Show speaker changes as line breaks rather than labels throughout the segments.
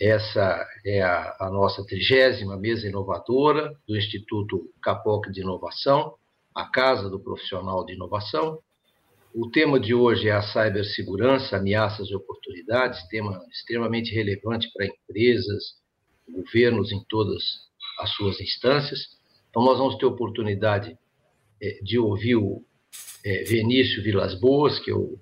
Essa é a, a nossa trigésima mesa inovadora do Instituto Capoc de Inovação, a Casa do Profissional de Inovação. O tema de hoje é a cibersegurança, ameaças e oportunidades, tema extremamente relevante para empresas, governos em todas as suas instâncias. Então, nós vamos ter oportunidade é, de ouvir o é, Vinícius Vilas Boas, que eu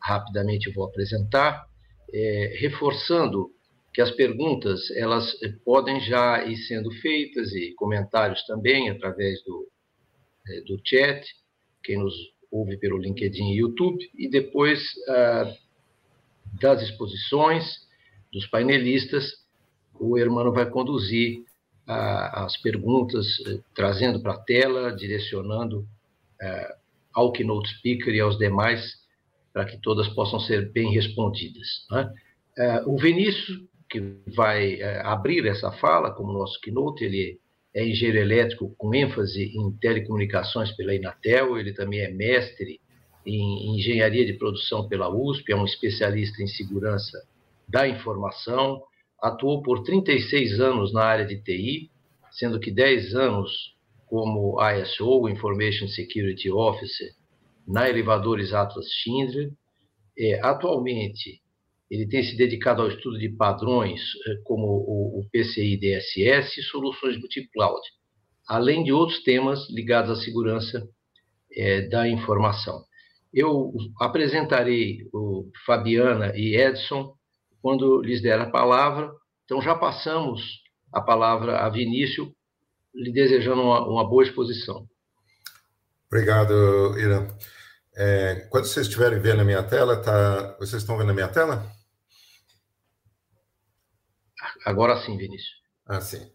rapidamente vou apresentar, é, reforçando que as perguntas elas eh, podem já ir sendo feitas e comentários também através do, eh, do chat, quem nos ouve pelo LinkedIn e YouTube, e depois ah, das exposições dos painelistas, o Hermano vai conduzir ah, as perguntas, eh, trazendo para a tela, direcionando ah, ao Keynote Speaker e aos demais, para que todas possam ser bem respondidas. Né? o Vinícius que vai é, abrir essa fala, como nosso keynote, ele é engenheiro elétrico com ênfase em telecomunicações pela Inatel, ele também é mestre em engenharia de produção pela USP, é um especialista em segurança da informação, atuou por 36 anos na área de TI, sendo que 10 anos como ISO, Information Security Officer, na Elevadores Atlas Schindler. É, atualmente, ele tem se dedicado ao estudo de padrões eh, como o, PCI DSS e soluções multi-cloud, além de outros temas ligados à segurança é, da informação. Eu apresentarei o Fabiana e Edson quando lhes der a palavra. Então, já passamos a palavra a Vinícius, lhe desejando uma, uma boa exposição.
Obrigado, Irã. É, quando vocês estiverem vendo a minha tela, tá... vocês estão vendo a minha tela?
Agora sim, Vinícius.
Ah, sim.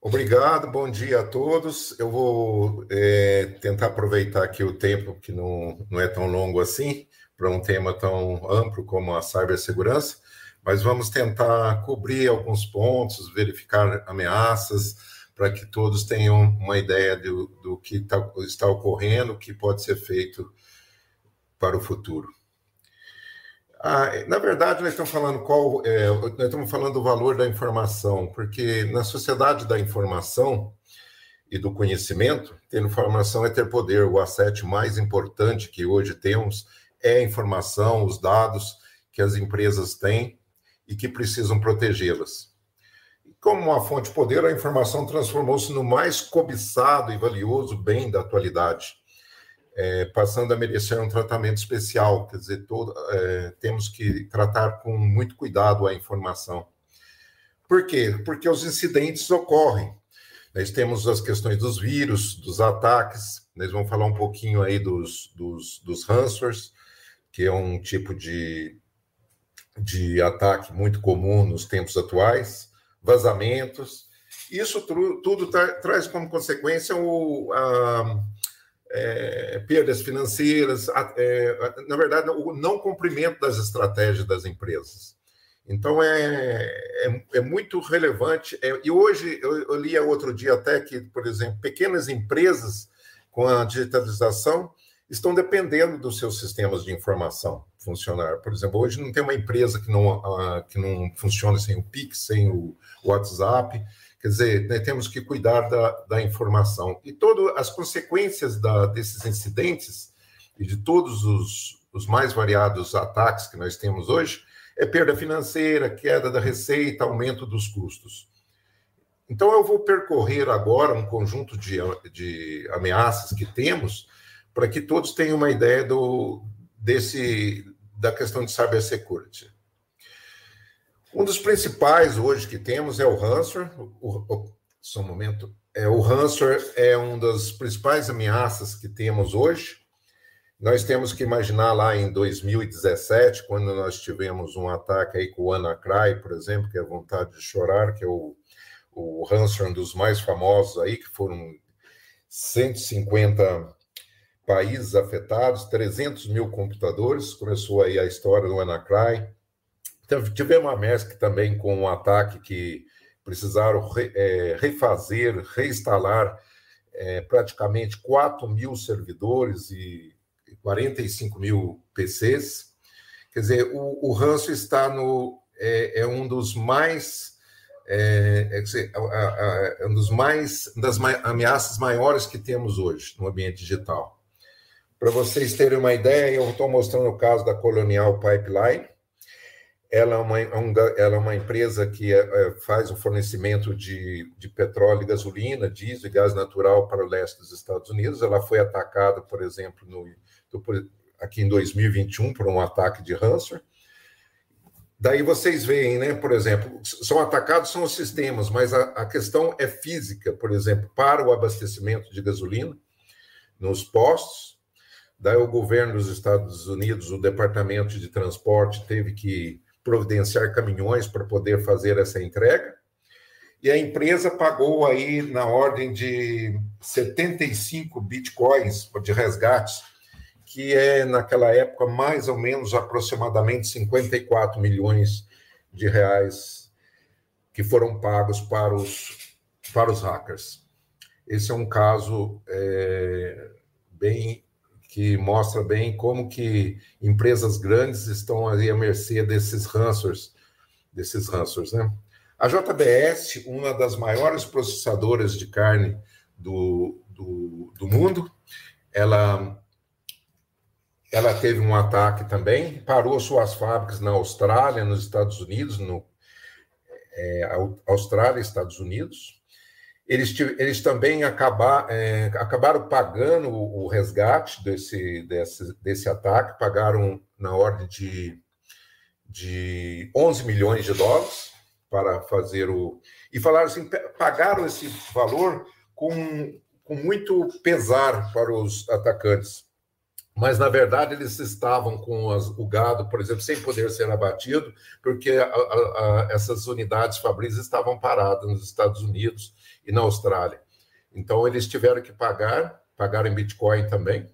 Obrigado, bom dia a todos. Eu vou é, tentar aproveitar aqui o tempo, que não, não é tão longo assim, para um tema tão amplo como a cibersegurança, mas vamos tentar cobrir alguns pontos, verificar ameaças, para que todos tenham uma ideia do, do que tá, está ocorrendo, o que pode ser feito para o futuro. Ah, na verdade, nós estamos falando qual, é, nós estamos falando do valor da informação, porque na sociedade da informação e do conhecimento, ter informação é ter poder. O asset mais importante que hoje temos é a informação, os dados que as empresas têm e que precisam protegê-las. Como uma fonte de poder, a informação transformou-se no mais cobiçado e valioso bem da atualidade é, passando a merecer um tratamento especial. Quer dizer, todo, é, temos que tratar com muito cuidado a informação. Por quê? Porque os incidentes ocorrem. Nós temos as questões dos vírus, dos ataques, nós vamos falar um pouquinho aí dos, dos, dos ransomwares, que é um tipo de, de ataque muito comum nos tempos atuais, vazamentos. Isso tudo tra traz como consequência o, a, é, perdas financeiras, é, na verdade, o não cumprimento das estratégias das empresas. Então, é, é, é muito relevante. É, e hoje, eu, eu li outro dia até que, por exemplo, pequenas empresas com a digitalização estão dependendo dos seus sistemas de informação funcionar. Por exemplo, hoje não tem uma empresa que não, uh, que não funciona sem o Pix, sem o WhatsApp. Quer dizer, né, temos que cuidar da, da informação. E todas as consequências da, desses incidentes e de todos os, os mais variados ataques que nós temos hoje é perda financeira, queda da receita, aumento dos custos. Então, eu vou percorrer agora um conjunto de, de ameaças que temos para que todos tenham uma ideia do, desse, da questão de cybersecurity. Um dos principais hoje que temos é o ransomware. O, o, só um momento. É, o ransomware é uma das principais ameaças que temos hoje. Nós temos que imaginar lá em 2017, quando nós tivemos um ataque aí com o Anacry, por exemplo, que é vontade de chorar, que é o, o ransomware um dos mais famosos aí, que foram 150 países afetados, 300 mil computadores. Começou aí a história do Anacry. Então, tivemos a MESC também com um ataque que precisaram re, é, refazer, reinstalar é, praticamente 4 mil servidores e 45 mil PCs. Quer dizer, o, o ranço está no, é, é um dos mais é, é, é um dos mais das ameaças maiores que temos hoje no ambiente digital. Para vocês terem uma ideia, eu estou mostrando o caso da Colonial Pipeline. Ela é uma, ela é uma empresa que é, faz o fornecimento de, de petróleo, gasolina, diesel e gás natural para o leste dos Estados Unidos. Ela foi atacada, por exemplo, no, aqui em 2021 por um ataque de ransomware. Daí vocês veem, né, por exemplo, são atacados são os sistemas, mas a, a, questão é física, por exemplo, para o abastecimento de gasolina nos postos. Daí o governo dos Estados Unidos, o Departamento de Transporte, teve que providenciar caminhões para poder fazer essa entrega. E a empresa pagou aí na ordem de 75 bitcoins de resgates que é, naquela época, mais ou menos aproximadamente 54 milhões de reais que foram pagos para os, para os hackers. Esse é um caso é, bem que mostra bem como que empresas grandes estão ali à mercê desses ransomwares, desses ransomwares, né? A JBS, uma das maiores processadoras de carne do, do, do mundo, ela ela teve um ataque também, parou suas fábricas na Austrália, nos Estados Unidos, no é, Austrália Estados Unidos. Eles, eles também acabar, é, acabaram pagando o, resgate desse, desse, desse ataque, pagaram na ordem de, de 11 milhões de dólares para fazer o. E falaram assim: pagaram esse valor com, com muito pesar para os atacantes mas na verdade eles estavam com as, o gado, por exemplo, sem poder ser abatido, porque a, a, a, essas unidades fabris estavam paradas nos Estados Unidos e na Austrália. Então eles tiveram que pagar, pagaram em Bitcoin também,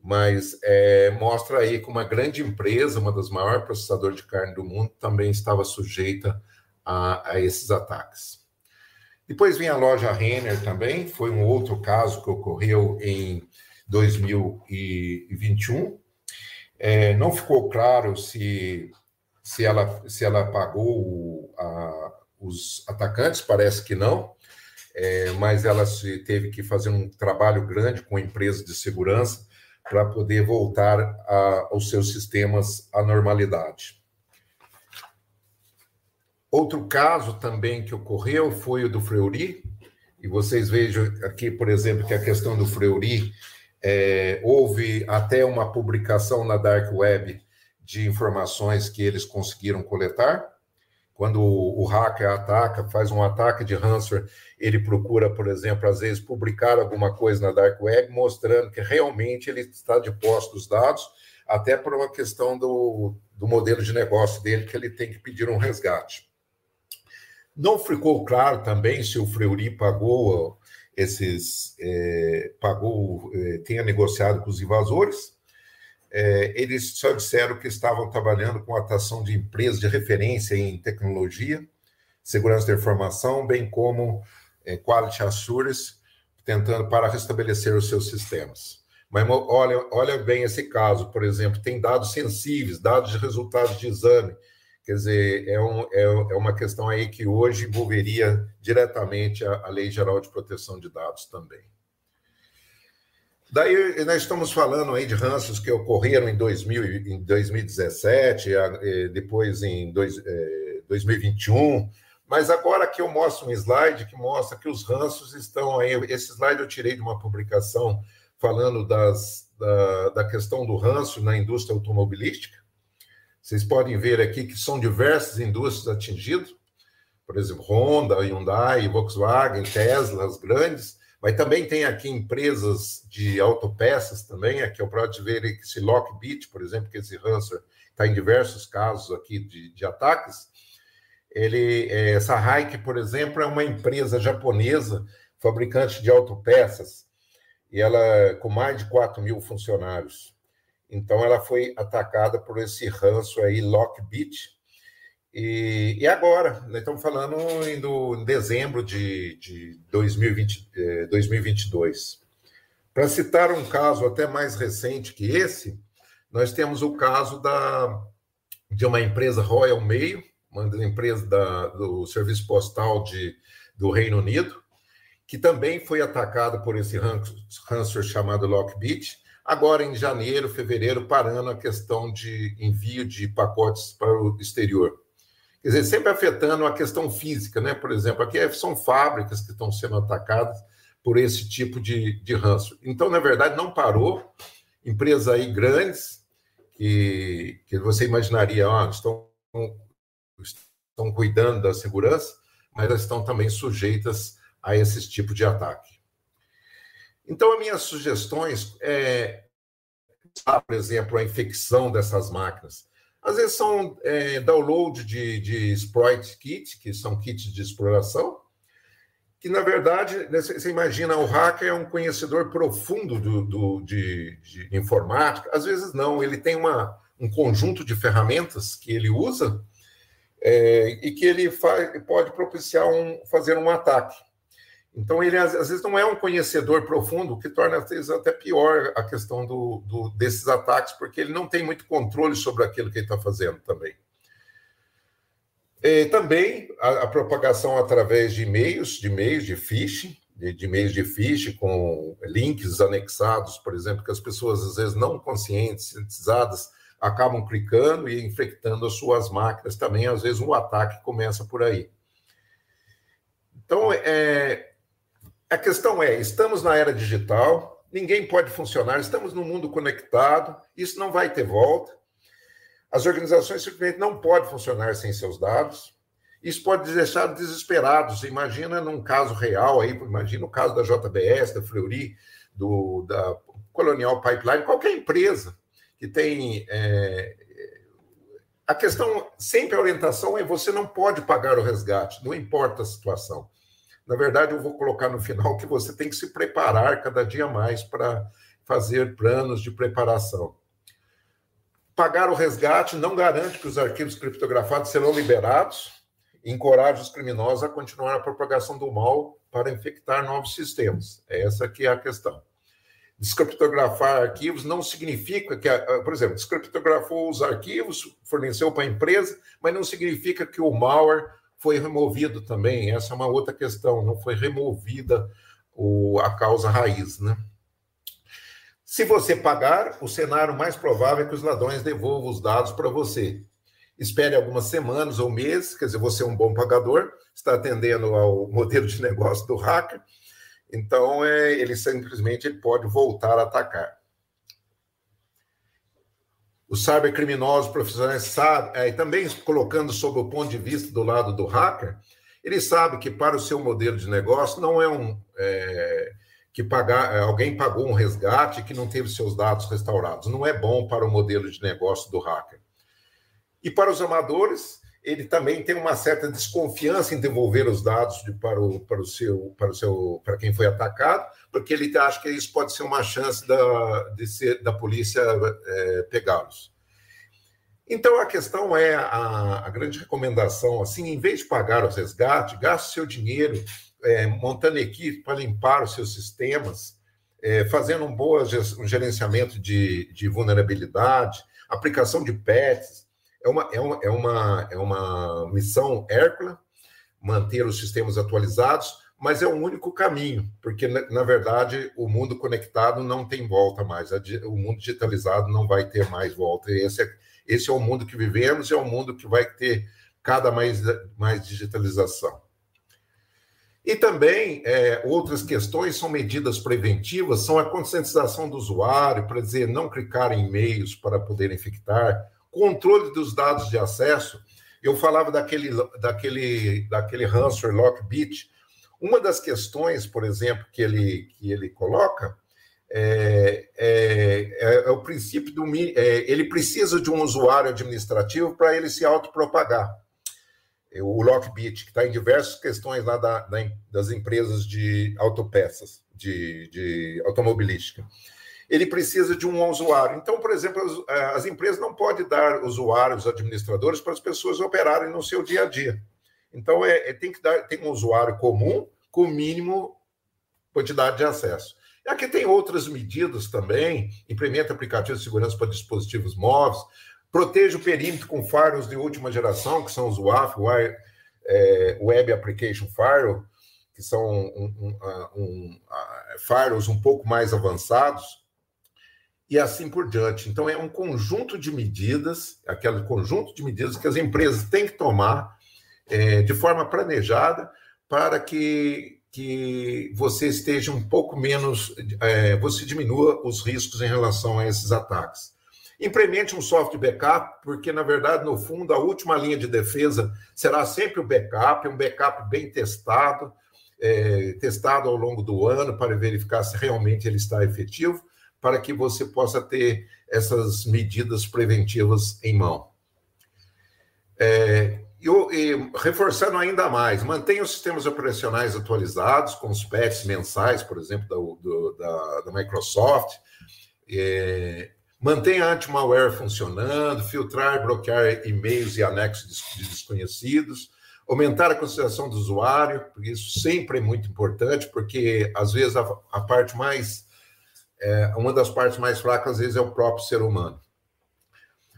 mas é, mostra aí que uma grande empresa, uma das maiores processadoras de carne do mundo, também estava sujeita a, a esses ataques. Depois vem a loja Renner também, foi um outro caso que ocorreu em 2021. É, não ficou claro se, se, ela, se ela pagou a, os atacantes, parece que não, é, mas ela teve que fazer um trabalho grande com empresas de segurança para poder voltar a, aos seus sistemas à normalidade. Outro caso também que ocorreu foi o do Fleury, e vocês vejam aqui, por exemplo, que a questão do Fleury é, houve até uma publicação na Dark Web de informações que eles conseguiram coletar. Quando o, hacker ataca, faz um ataque de ransomware, ele procura, por exemplo, às vezes publicar alguma coisa na Dark Web mostrando que realmente ele está de posse dos dados, até por uma questão do, do modelo de negócio dele, que ele tem que pedir um resgate. Não ficou claro também se o Fleury pagou esses é, pagou, é, tenha negociado com os invasores. É, eles só disseram que estavam trabalhando com a atuação de empresas de referência em tecnologia, segurança da informação, bem como é, quality assurance, tentando para restabelecer os seus sistemas. Mas olha, olha bem esse caso, por exemplo, tem dados sensíveis, dados de resultados de exame, Quer dizer, é, um, é, é, uma questão aí que hoje envolveria diretamente a, a, Lei Geral de Proteção de Dados também. Daí nós estamos falando aí de ranços que ocorreram em, 2000, em 2017, depois em dois, é, 2021, mas agora aqui eu mostro um slide que mostra que os ranços estão aí. Esse slide eu tirei de uma publicação falando das, da, da questão do ranço na indústria automobilística. Vocês podem ver aqui que são diversas indústrias atingidas, por exemplo, Honda, Hyundai, Volkswagen, Tesla, as grandes, mas também tem aqui empresas de autopeças também, aqui eu posso ver esse Lockbit, por exemplo, que esse ransomware está em diversos casos aqui de, de ataques. Ele, é, essa Hike, por exemplo, é uma empresa japonesa, fabricante de autopeças, e ela com mais de 4 mil funcionários. Então, ela foi atacada por esse ranço aí, Lockbit. E, e agora, nós estamos falando em, do, em dezembro de, de 2020, eh, 2022. Para citar um caso até mais recente que esse, nós temos o caso da, de uma empresa Royal Mail, uma das empresas da, do Serviço Postal de, do Reino Unido, que também foi atacado por esse ransomware chamado Lockbit, agora em janeiro, fevereiro, parando a questão de envio de pacotes para o exterior. Quer dizer, sempre afetando a questão física, né? Por exemplo, aqui são fábricas que estão sendo atacadas por esse tipo de, de ranço. Então, na verdade, não parou. Empresas aí grandes, que, que você imaginaria, ó, estão, estão cuidando da segurança, mas elas estão também sujeitas a esse tipo de ataque. Então, as minhas sugestões é, por exemplo, a infecção dessas máquinas. Às vezes são é, download de, de exploit kit, que são kits de exploração, que na verdade, você imagina, o hacker é um conhecedor profundo do, do de, de, informática. Às vezes não, ele tem uma, um conjunto de ferramentas que ele usa é, e que ele faz, pode propiciar um, fazer um ataque. Então, ele às, vezes não é um conhecedor profundo, o que torna às vezes até pior a questão do, do, desses ataques, porque ele não tem muito controle sobre aquilo que ele está fazendo também. E também a, a, propagação através de e-mails, de e-mails de phishing, de, de e-mails de phishing com links anexados, por exemplo, que as pessoas às vezes não conscientizadas acabam clicando e infectando as suas máquinas também. Às vezes um ataque começa por aí. Então, é, a questão é: estamos na era digital, ninguém pode funcionar, estamos no mundo conectado, isso não vai ter volta. As organizações simplesmente não podem funcionar sem seus dados. Isso pode deixar desesperados. Imagina num caso real aí, imagina o caso da JBS, da Fleury, do, da Colonial Pipeline, qualquer empresa que tem. É... A questão, sempre a orientação é você não pode pagar o resgate, não importa a situação. Na verdade, eu vou colocar no final que você tem que se preparar cada dia mais para fazer planos de preparação. Pagar o resgate não garante que os arquivos criptografados serão liberados e encoraja os criminosos a continuar a propagação do mal para infectar novos sistemas. Essa que é a questão. Descriptografar arquivos não significa que, por exemplo, descriptografou os arquivos, forneceu para a empresa, mas não significa que o malware foi removido também. Essa é uma outra questão, não foi removida o, a causa raiz, né? Se você pagar, o cenário mais provável é que os ladrões devolvam os dados para você. Espere algumas semanas ou meses, quer dizer, você é um bom pagador, está atendendo ao modelo de negócio do hacker, então é, ele simplesmente ele pode voltar a atacar os cybercriminosos profissionais sabem, é, também colocando sob o ponto de vista do lado do hacker, ele sabe que para o seu modelo de negócio não é um é, que pagar é, alguém pagou um resgate que não teve seus dados restaurados. Não é bom para o modelo de negócio do hacker. E para os amadores, ele também tem uma certa desconfiança em devolver os dados de, para, o, para o seu para o seu para quem foi atacado, porque ele acha que isso pode ser uma chance da, de ser, da polícia é, pegá-los. Então a questão é a, a, grande recomendação, assim, em vez de pagar os resgates, gaste seu dinheiro é, montando equipe para limpar os seus sistemas, é, fazendo um bom um gerenciamento de, de vulnerabilidade, aplicação de patches, é uma, é uma, é uma, é uma missão Hércules, manter os sistemas atualizados, mas é o único caminho, porque, na verdade, o mundo conectado não tem volta mais, o mundo digitalizado não vai ter mais volta. Esse é, esse é o mundo que vivemos, é o mundo que vai ter cada mais, mais digitalização. E também é, outras questões são medidas preventivas, são a conscientização do usuário, para dizer não clicar em e-mails para poder infectar, controle dos dados de acesso. Eu falava daquele, daquele, daquele ransomware Lockbit. Uma das questões, por exemplo, que ele, que ele coloca é, é, é, é o princípio do. É, ele precisa de um usuário administrativo para ele se autopropagar. O Lockbit, que está em diversas questões lá da, da, das empresas de autopeças, de, de automobilística ele precisa de um usuário. Então, por exemplo, as, as, empresas não podem dar usuários administradores para as pessoas operarem no seu dia a dia. Então, é, é, tem que dar tem um usuário comum com mínimo quantidade de acesso. E aqui tem outras medidas também, implementa aplicativos de segurança para dispositivos móveis, Proteja o perímetro com firewalls de última geração, que são os WAF, é, Web Application Firewall, que são um, um, um, firewalls um pouco mais avançados, e assim por diante. Então, é um conjunto de medidas, aquele conjunto de medidas que as empresas têm que tomar é, de forma planejada para que, que você esteja um pouco menos, é, você diminua os riscos em relação a esses ataques. Implemente um software backup, porque, na verdade, no fundo, a última linha de defesa será sempre o backup, um backup bem testado, é, testado ao longo do ano para verificar se realmente ele está efetivo para que você possa ter essas medidas preventivas em mão. É, e, reforçando ainda mais, mantenha os sistemas operacionais atualizados, com os patches mensais, por exemplo, da, do, da, da Microsoft. É, mantenha anti-malware funcionando, filtrar, bloquear e-mails e anexos de desconhecidos, aumentar a consideração do usuário, porque isso sempre é muito importante, porque às vezes a, a parte mais é, uma das partes mais fracas, às vezes, é o próprio ser humano.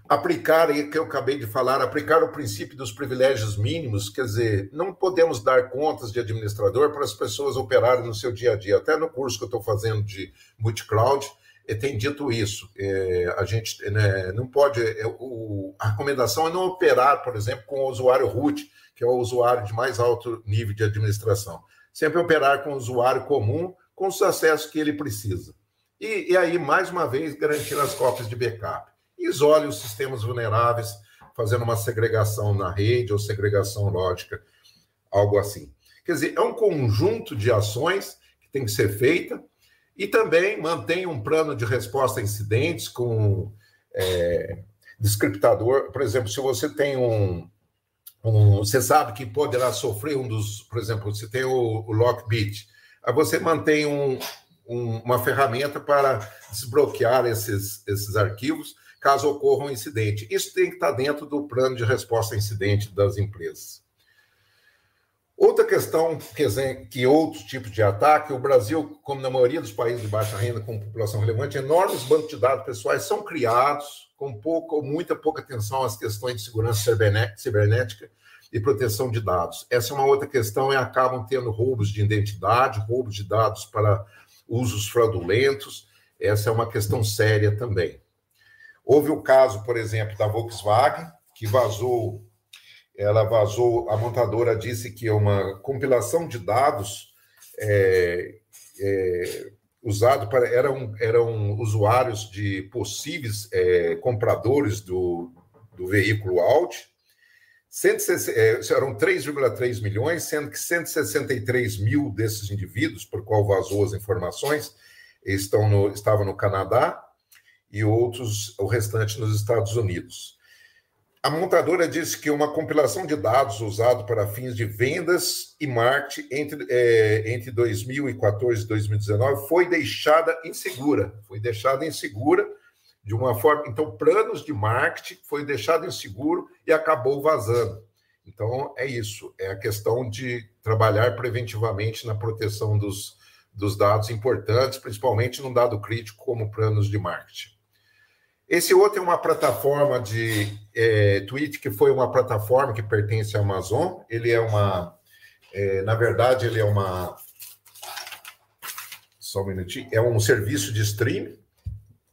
Aplicar, e que eu acabei de falar, aplicar o princípio dos privilégios mínimos, quer dizer, não podemos dar contas de administrador para as pessoas operarem no seu dia a dia. Até no curso que eu estou fazendo de multicloud, eh, tem dito isso. É, a gente né, não pode. É, o, a recomendação é não operar, por exemplo, com o usuário root, que é o usuário de mais alto nível de administração. Sempre operar com o usuário comum, com os acessos que ele precisa. E, e aí, mais uma vez, garantir as cópias de backup. Isole os sistemas vulneráveis, fazendo uma segregação na rede ou segregação lógica, algo assim. Quer dizer, é um conjunto de ações que tem que ser feita e também mantém um plano de resposta a incidentes com é, descriptador. Por exemplo, se você tem um, um, Você sabe que poderá sofrer um dos. Por exemplo, você tem o, o Lockbit. Aí você mantém um, um, uma ferramenta para desbloquear esses, esses arquivos caso ocorra um incidente. Isso tem que estar dentro do plano de resposta a incidente das empresas. Outra questão, que, outros tipos de ataque, o Brasil, como na maioria dos países de baixa renda com população relevante, enormes bancos de dados pessoais são criados com pouca ou muita pouca atenção às questões de segurança cibernética e proteção de dados. Essa é uma outra questão e acabam tendo roubos de identidade, roubos de dados para usos fraudulentos, essa é uma questão séria também. Houve o caso, por exemplo, da Volkswagen, que vazou, ela vazou, a montadora disse que é uma compilação de dados é, é, usado para eram, eram usuários de possíveis é, compradores do, do veículo Audi, 160, é, eram 3,3 milhões, sendo que 163 mil desses indivíduos, por qual vazou as informações, estão no, estavam no Canadá e outros, o restante, nos Estados Unidos. A montadora disse que uma compilação de dados usado para fins de vendas e marketing entre, é, entre 2014 e 2019 foi deixada insegura. Foi deixada insegura de uma forma. Então, planos de marketing foi deixado inseguro e acabou vazando. Então, é isso. É a questão de trabalhar preventivamente na proteção dos, dos dados importantes, principalmente num dado crítico como planos de marketing. Esse outro é uma plataforma de é, tweet que foi uma plataforma que pertence à Amazon. Ele é uma, é, na verdade, ele é uma, só um minutinho, é um serviço de stream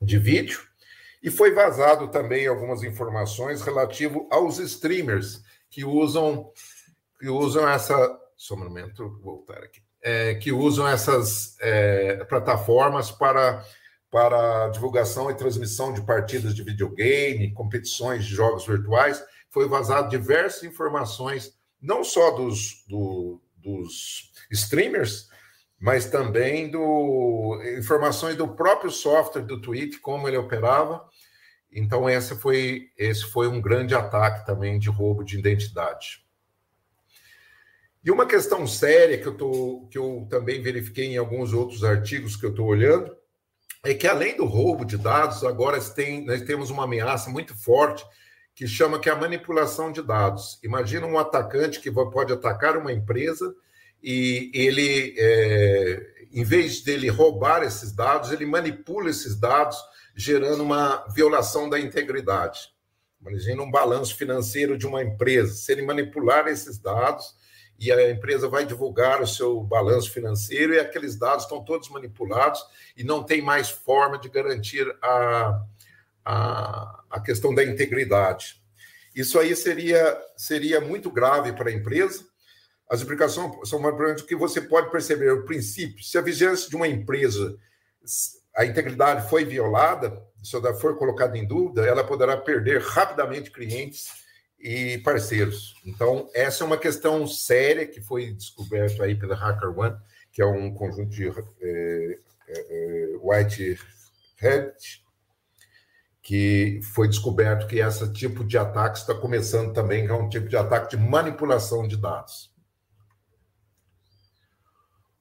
de vídeo e foi vazado também algumas informações relativo aos streamers que usam que usam essa só um momento, vou voltar aqui, é, que usam essas é, plataformas para para divulgação e transmissão de partidas de videogame, competições de jogos virtuais, foi vazado diversas informações, não só dos, do, dos streamers, mas também do informações do próprio software do Twitch, como ele operava, então, esse foi, esse foi um grande ataque também de roubo de identidade. E uma questão séria que eu, tô, que eu também verifiquei em alguns outros artigos que eu estou olhando é que, além do roubo de dados, agora tem, nós temos uma ameaça muito forte que chama que é a manipulação de dados. Imagina um atacante que pode atacar uma empresa e ele, é, em vez dele roubar esses dados, ele manipula esses dados gerando uma violação da integridade. imagina um balanço financeiro de uma empresa, se ele manipular esses dados e a empresa vai divulgar o seu balanço financeiro e aqueles dados estão todos manipulados e não tem mais forma de garantir a, a, a questão da integridade. Isso aí seria, seria muito grave para a empresa. As implicações são mais importantes que você pode perceber o princípio. Se a vigilância de uma empresa, a integridade foi violada, se ela for colocada em dúvida, ela poderá perder rapidamente clientes e parceiros. Então, essa é uma questão séria que foi descoberta aí pela HackerOne, que é um conjunto de é, é, White Hat, que foi descoberto que esse tipo de ataque está começando também, que é um tipo de ataque de manipulação de dados.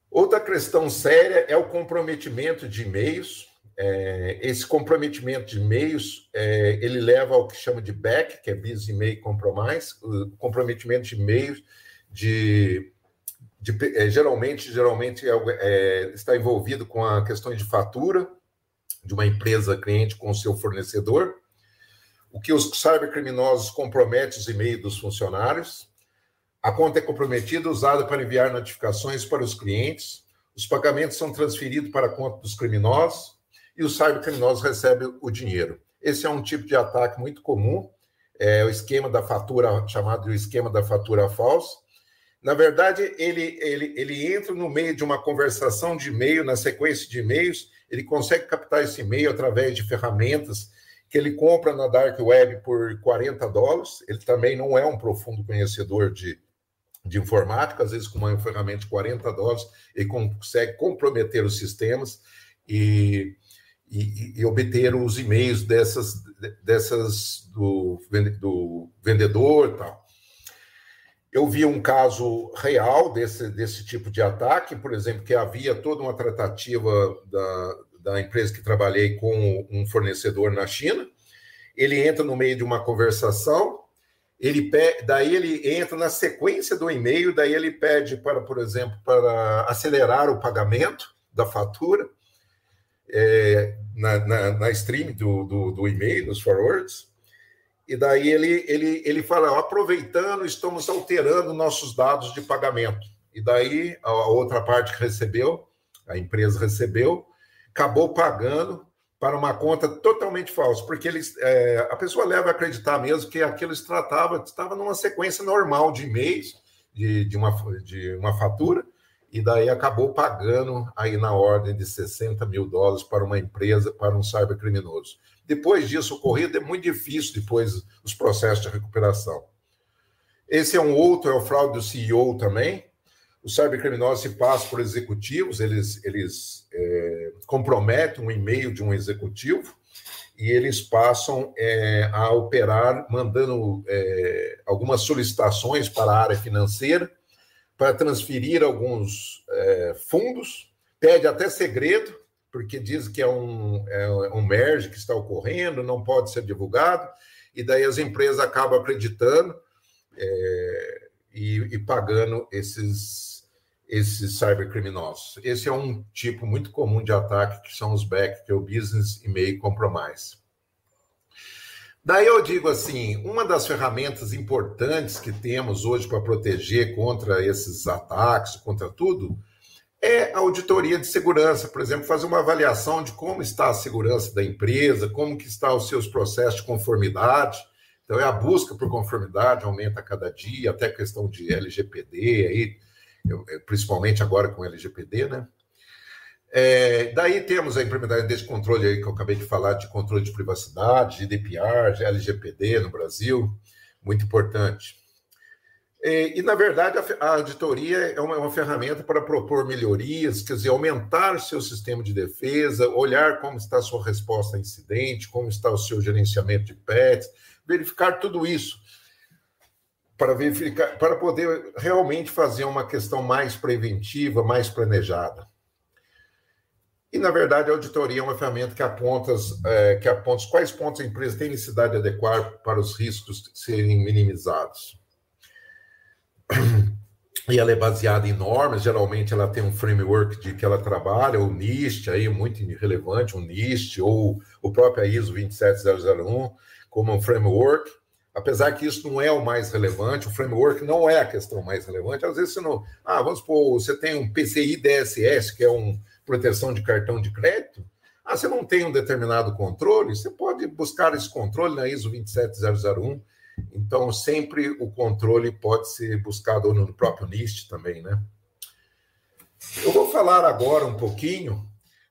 Outra questão séria é o comprometimento de e-mails. É, esse comprometimento de e-mails, é, ele leva ao que chama de BEC, que é Business Email Compromise, o comprometimento de e-mails de, de é, geralmente, geralmente é, é, está envolvido com a questão de fatura, de uma empresa cliente com o seu fornecedor, o que os cybercriminosos comprometem os e-mails dos funcionários. A conta é comprometida, usada para enviar notificações para os clientes. Os pagamentos são transferidos para a conta dos criminosos e os cybercriminosos recebem o dinheiro. Esse é um tipo de ataque muito comum, é o esquema da fatura, chamado de esquema da fatura falsa. Na verdade, ele, ele, ele entra no meio de uma conversação de e-mail, na sequência de e-mails, ele consegue captar esse e-mail através de ferramentas que ele compra na Dark Web por 40 dólares. Ele também não é um profundo conhecedor de, de informática, às vezes com uma ferramenta de 40 dólares, ele consegue comprometer os sistemas e, e, e obter os e-mails dessas, dessas do, do vendedor tal. Eu vi um caso real desse, desse tipo de ataque, por exemplo, que havia toda uma tratativa da, da empresa que trabalhei com um fornecedor na China. Ele entra no meio de uma conversação, ele pede, daí ele entra na sequência do e-mail, daí ele pede para, por exemplo, para acelerar o pagamento da fatura é, na, na, na, stream do, do, do e-mail, nos forwards. E daí ele, ele, ele fala, aproveitando, estamos alterando nossos dados de pagamento. E daí a outra parte que recebeu, a empresa recebeu, acabou pagando para uma conta totalmente falsa, porque eles, é, a pessoa leva a acreditar mesmo que aquilo se tratava, estava numa sequência normal de e-mails, de, de, uma, de uma fatura, e daí acabou pagando aí na ordem de 60 mil dólares para uma empresa, para um cybercriminoso. Depois disso ocorrido, é muito difícil depois os processos de recuperação. Esse é um outro, é o fraude do CEO também. Os cybercriminosos se passam por executivos, eles, eles é, comprometem um e-mail de um executivo e eles passam é, a operar mandando é, algumas solicitações para a área financeira para transferir alguns é, fundos, pede até segredo, porque diz que é um, é um merge que está ocorrendo, não pode ser divulgado, e daí as empresas acabam acreditando é, e, e, pagando esses, esses cybercriminosos. Esse é um tipo muito comum de ataque, que são os BEC, que é o Business Email Compromise. Daí eu digo assim, uma das ferramentas importantes que temos hoje para proteger contra esses ataques, contra tudo, é a auditoria de segurança, por exemplo, fazer uma avaliação de como está a segurança da empresa, como que está os seus processos de conformidade. Então, é a busca por conformidade aumenta a cada dia, até a questão de LGPD, aí, principalmente agora com LGPD, né? É, daí temos a implementação desse controle aí que eu acabei de falar, de controle de privacidade, GDPR, LGPD no Brasil, muito importante. E, na verdade, a, auditoria é uma, é uma, ferramenta para propor melhorias, quer dizer, aumentar o seu sistema de defesa, olhar como está a sua resposta a incidente, como está o seu gerenciamento de PETs, verificar tudo isso para verificar, para poder realmente fazer uma questão mais preventiva, mais planejada. E, na verdade, a auditoria é uma ferramenta que aponta, é, que aponta quais pontos a empresa tem necessidade de adequar para os riscos serem minimizados e ela é baseada em normas, geralmente ela tem um framework de que ela trabalha, o NIST, aí muito relevante, o NIST, ou o próprio ISO 27001, como um framework, apesar que isso não é o mais relevante, o framework não é a questão mais relevante. Às vezes você não. Ah, vamos supor, você tem um PCI DSS, que é uma proteção de cartão de crédito. Ah, você não tem um determinado controle, você pode buscar esse controle na ISO 27001. Então, sempre o controle pode ser buscado no próprio NIST também, né? Eu vou falar agora um pouquinho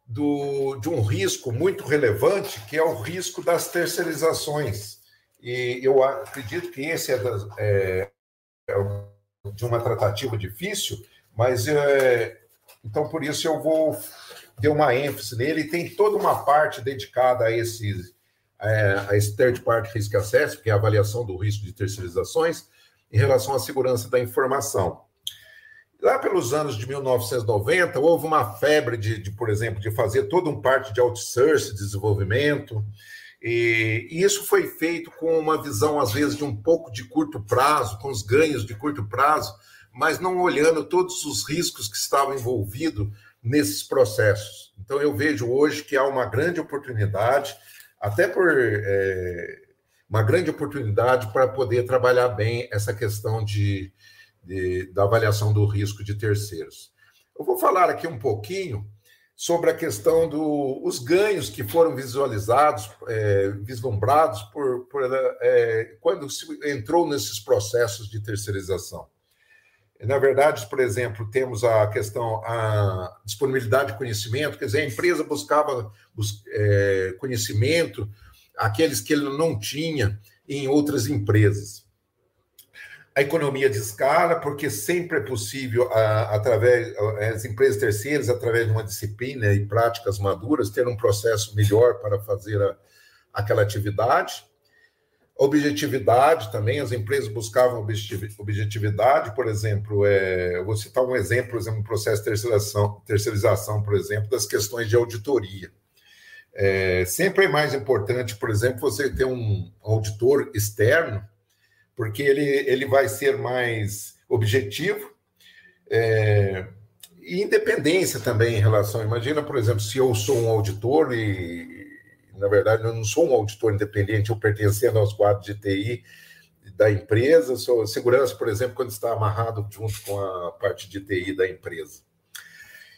do, de um risco muito relevante, que é o risco das terceirizações. E eu acredito que esse é, é, é de uma tratativa difícil, mas é, então por isso eu vou ter uma ênfase nele. Tem toda uma parte dedicada a esse, é, a esse third party risk assessment, que é a avaliação do risco de terceirizações, em relação à segurança da informação. Lá pelos anos de 1990, houve uma febre de, de por exemplo, de fazer todo um parte de outsourcing, desenvolvimento, e, e, isso foi feito com uma visão, às vezes, de um pouco de curto prazo, com os ganhos de curto prazo, mas não olhando todos os riscos que estavam envolvidos nesses processos. Então, eu vejo hoje que há uma grande oportunidade, até por é, uma grande oportunidade para poder trabalhar bem essa questão de, de, da avaliação do risco de terceiros. Eu vou falar aqui um pouquinho sobre a questão dos ganhos que foram visualizados, é, vislumbrados por, por é, quando se entrou nesses processos de terceirização. Na verdade, por exemplo, temos a questão a disponibilidade de conhecimento, quer dizer, a empresa buscava é, conhecimento, aqueles que ele não tinha em outras empresas a economia de escala, porque sempre é possível, através as empresas terceiras, através de uma disciplina e práticas maduras, ter um processo melhor para fazer a, aquela atividade. Objetividade também, as empresas buscavam objetividade, por exemplo, é, eu vou citar um exemplo, por exemplo, um processo de terceirização, terceirização, por exemplo, das questões de auditoria. É, sempre é mais importante, por exemplo, você ter um auditor externo porque ele, ele vai ser mais objetivo é, e independência também em relação. Imagina, por exemplo, se eu sou um auditor e, na verdade, eu não sou um auditor independente, eu pertencendo aos quadros de TI da empresa, sou segurança, por exemplo, quando está amarrado junto com a parte de TI da empresa.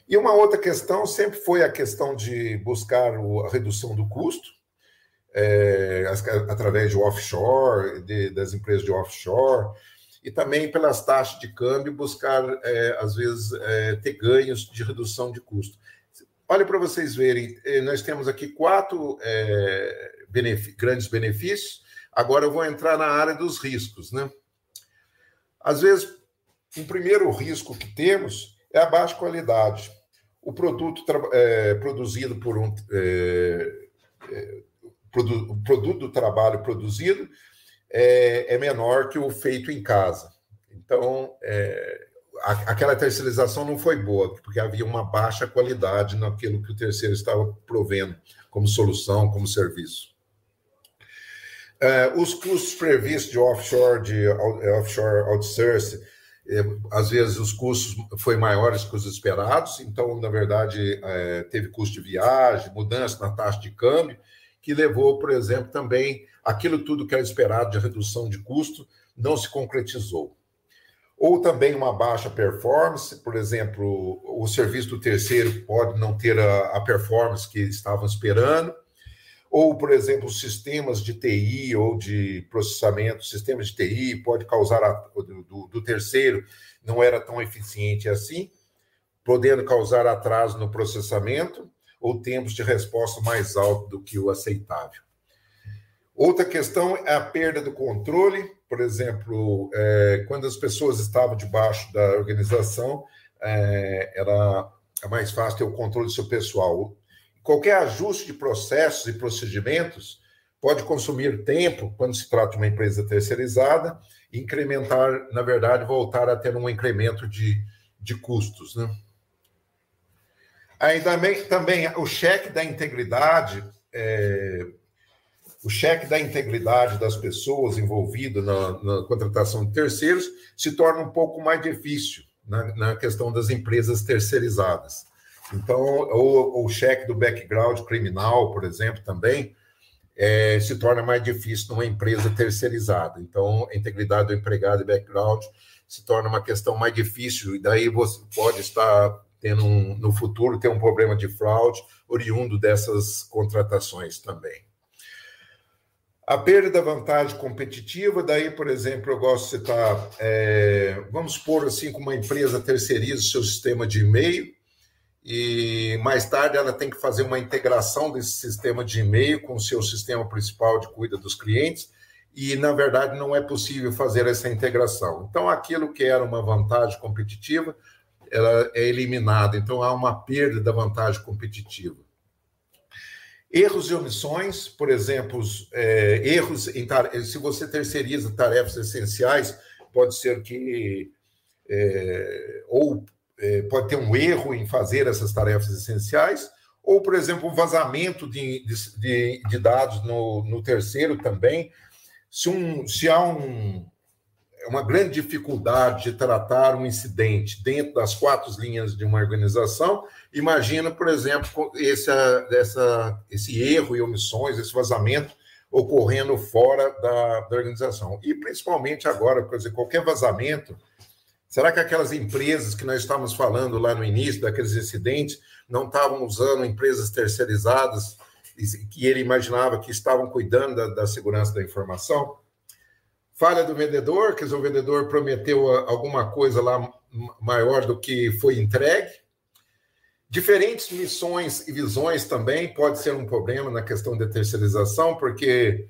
E uma outra questão sempre foi a questão de buscar a redução do custo, é, através de offshore, de, das empresas de offshore, e também pelas taxas de câmbio, buscar, é, às vezes, é, ter ganhos de redução de custo. Olha para vocês verem, é, nós temos aqui quatro é, grandes benefícios, agora eu vou entrar na área dos riscos. Né? Às vezes, um primeiro risco que temos é a baixa qualidade. O produto é, produzido por um o produto do trabalho produzido é, é menor que o feito em casa. Então, é, a, aquela terceirização não foi boa, porque havia uma baixa qualidade naquilo que o terceiro estava provendo como solução, como serviço. É, os custos previstos de offshore, de offshore outsourcing, é, às vezes os custos foi maiores que os esperados, então, na verdade, é, teve custo de viagem, mudança na taxa de câmbio, que levou, por exemplo, também aquilo tudo que era esperado de redução de custo não se concretizou. Ou também uma baixa performance, por exemplo, o serviço do terceiro pode não ter a, a performance que estavam esperando, ou, por exemplo, sistemas de TI ou de processamento, sistemas de TI pode causar a, do, do terceiro não era tão eficiente assim, podendo causar atraso no processamento ou tempos de resposta mais altos do que o aceitável. Outra questão é a perda do controle, por exemplo, é, quando as pessoas estavam debaixo da organização, é, era mais fácil ter o controle do seu pessoal. Qualquer ajuste de processos e procedimentos pode consumir tempo quando se trata de uma empresa terceirizada incrementar, na verdade, voltar a ter um incremento de, de custos. Né? Aí também, também o cheque da integridade, é, o cheque da integridade das pessoas envolvidas na, na, contratação de terceiros se torna um pouco mais difícil na, na questão das empresas terceirizadas. Então, o, o cheque do background criminal, por exemplo, também é, se torna mais difícil numa empresa terceirizada. Então, a integridade do empregado e background se torna uma questão mais difícil, e daí você pode estar tendo um, no futuro ter um problema de fraude oriundo dessas contratações também. A perda da vantagem competitiva, daí, por exemplo, eu gosto de citar, é, vamos supor assim, que uma empresa terceiriza o seu sistema de e-mail, e mais tarde ela tem que fazer uma integração desse sistema de e-mail com o seu sistema principal de cuida dos clientes, e na verdade não é possível fazer essa integração. Então, aquilo que era uma vantagem competitiva, ela é eliminada, então há uma perda da vantagem competitiva. Erros e omissões, por exemplo, é, erros em se você terceiriza tarefas essenciais, pode ser que é, ou é, pode ter um erro em fazer essas tarefas essenciais, ou, por exemplo, um vazamento de, de, de dados no, no, terceiro também. Se, um, se há um, uma grande dificuldade de tratar um incidente dentro das quatro linhas de uma organização, imagina, por exemplo, esse, essa, esse erro e omissões, esse vazamento ocorrendo fora da, da organização. E principalmente agora, quer dizer, qualquer vazamento Será que aquelas empresas que nós estávamos falando lá no início, daqueles incidentes, não estavam usando empresas terceirizadas que ele imaginava que estavam cuidando da, da segurança da informação? Falha do vendedor, quer dizer, o vendedor prometeu alguma coisa lá maior do que foi entregue. Diferentes missões e visões também pode ser um problema na questão de terceirização, porque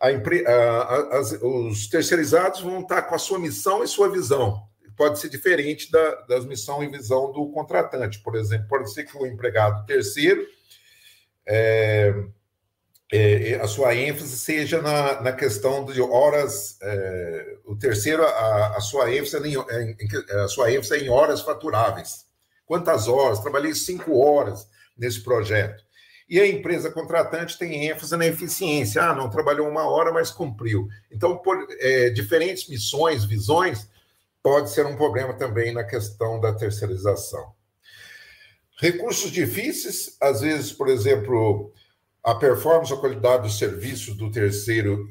a, a, os terceirizados vão estar com a sua missão e sua visão pode ser diferente da, das missão e visão do contratante. Por exemplo, pode ser que o empregado terceiro, é, é, a sua ênfase seja na, na questão de horas, é, o terceiro, a, a sua ênfase é em, em, a sua ênfase é em horas faturáveis. Quantas horas? Trabalhei cinco horas nesse projeto. E a empresa contratante tem ênfase na eficiência. Ah, não trabalhou uma hora, mas cumpriu. Então, por é, diferentes missões, visões, pode ser um problema também na questão da terceirização. Recursos difíceis, às vezes, por exemplo, a performance, a qualidade dos serviços do terceiro,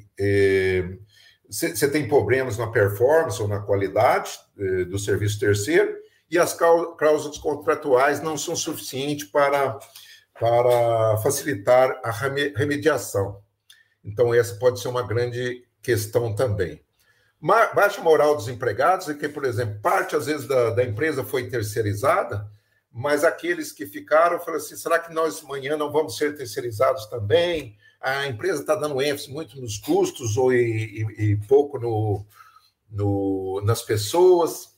você é, tem problemas na performance ou na qualidade é, do serviço terceiro, e as cláusulas contratuais não são suficientes para, para facilitar a remediação. Então, essa pode ser uma grande questão também. Baixa moral dos empregados é que, por exemplo, parte às vezes da, da empresa foi terceirizada, mas aqueles que ficaram falaram assim: será que nós amanhã não vamos ser terceirizados também? A empresa está dando ênfase muito nos custos ou e, e, e pouco no, no, nas pessoas.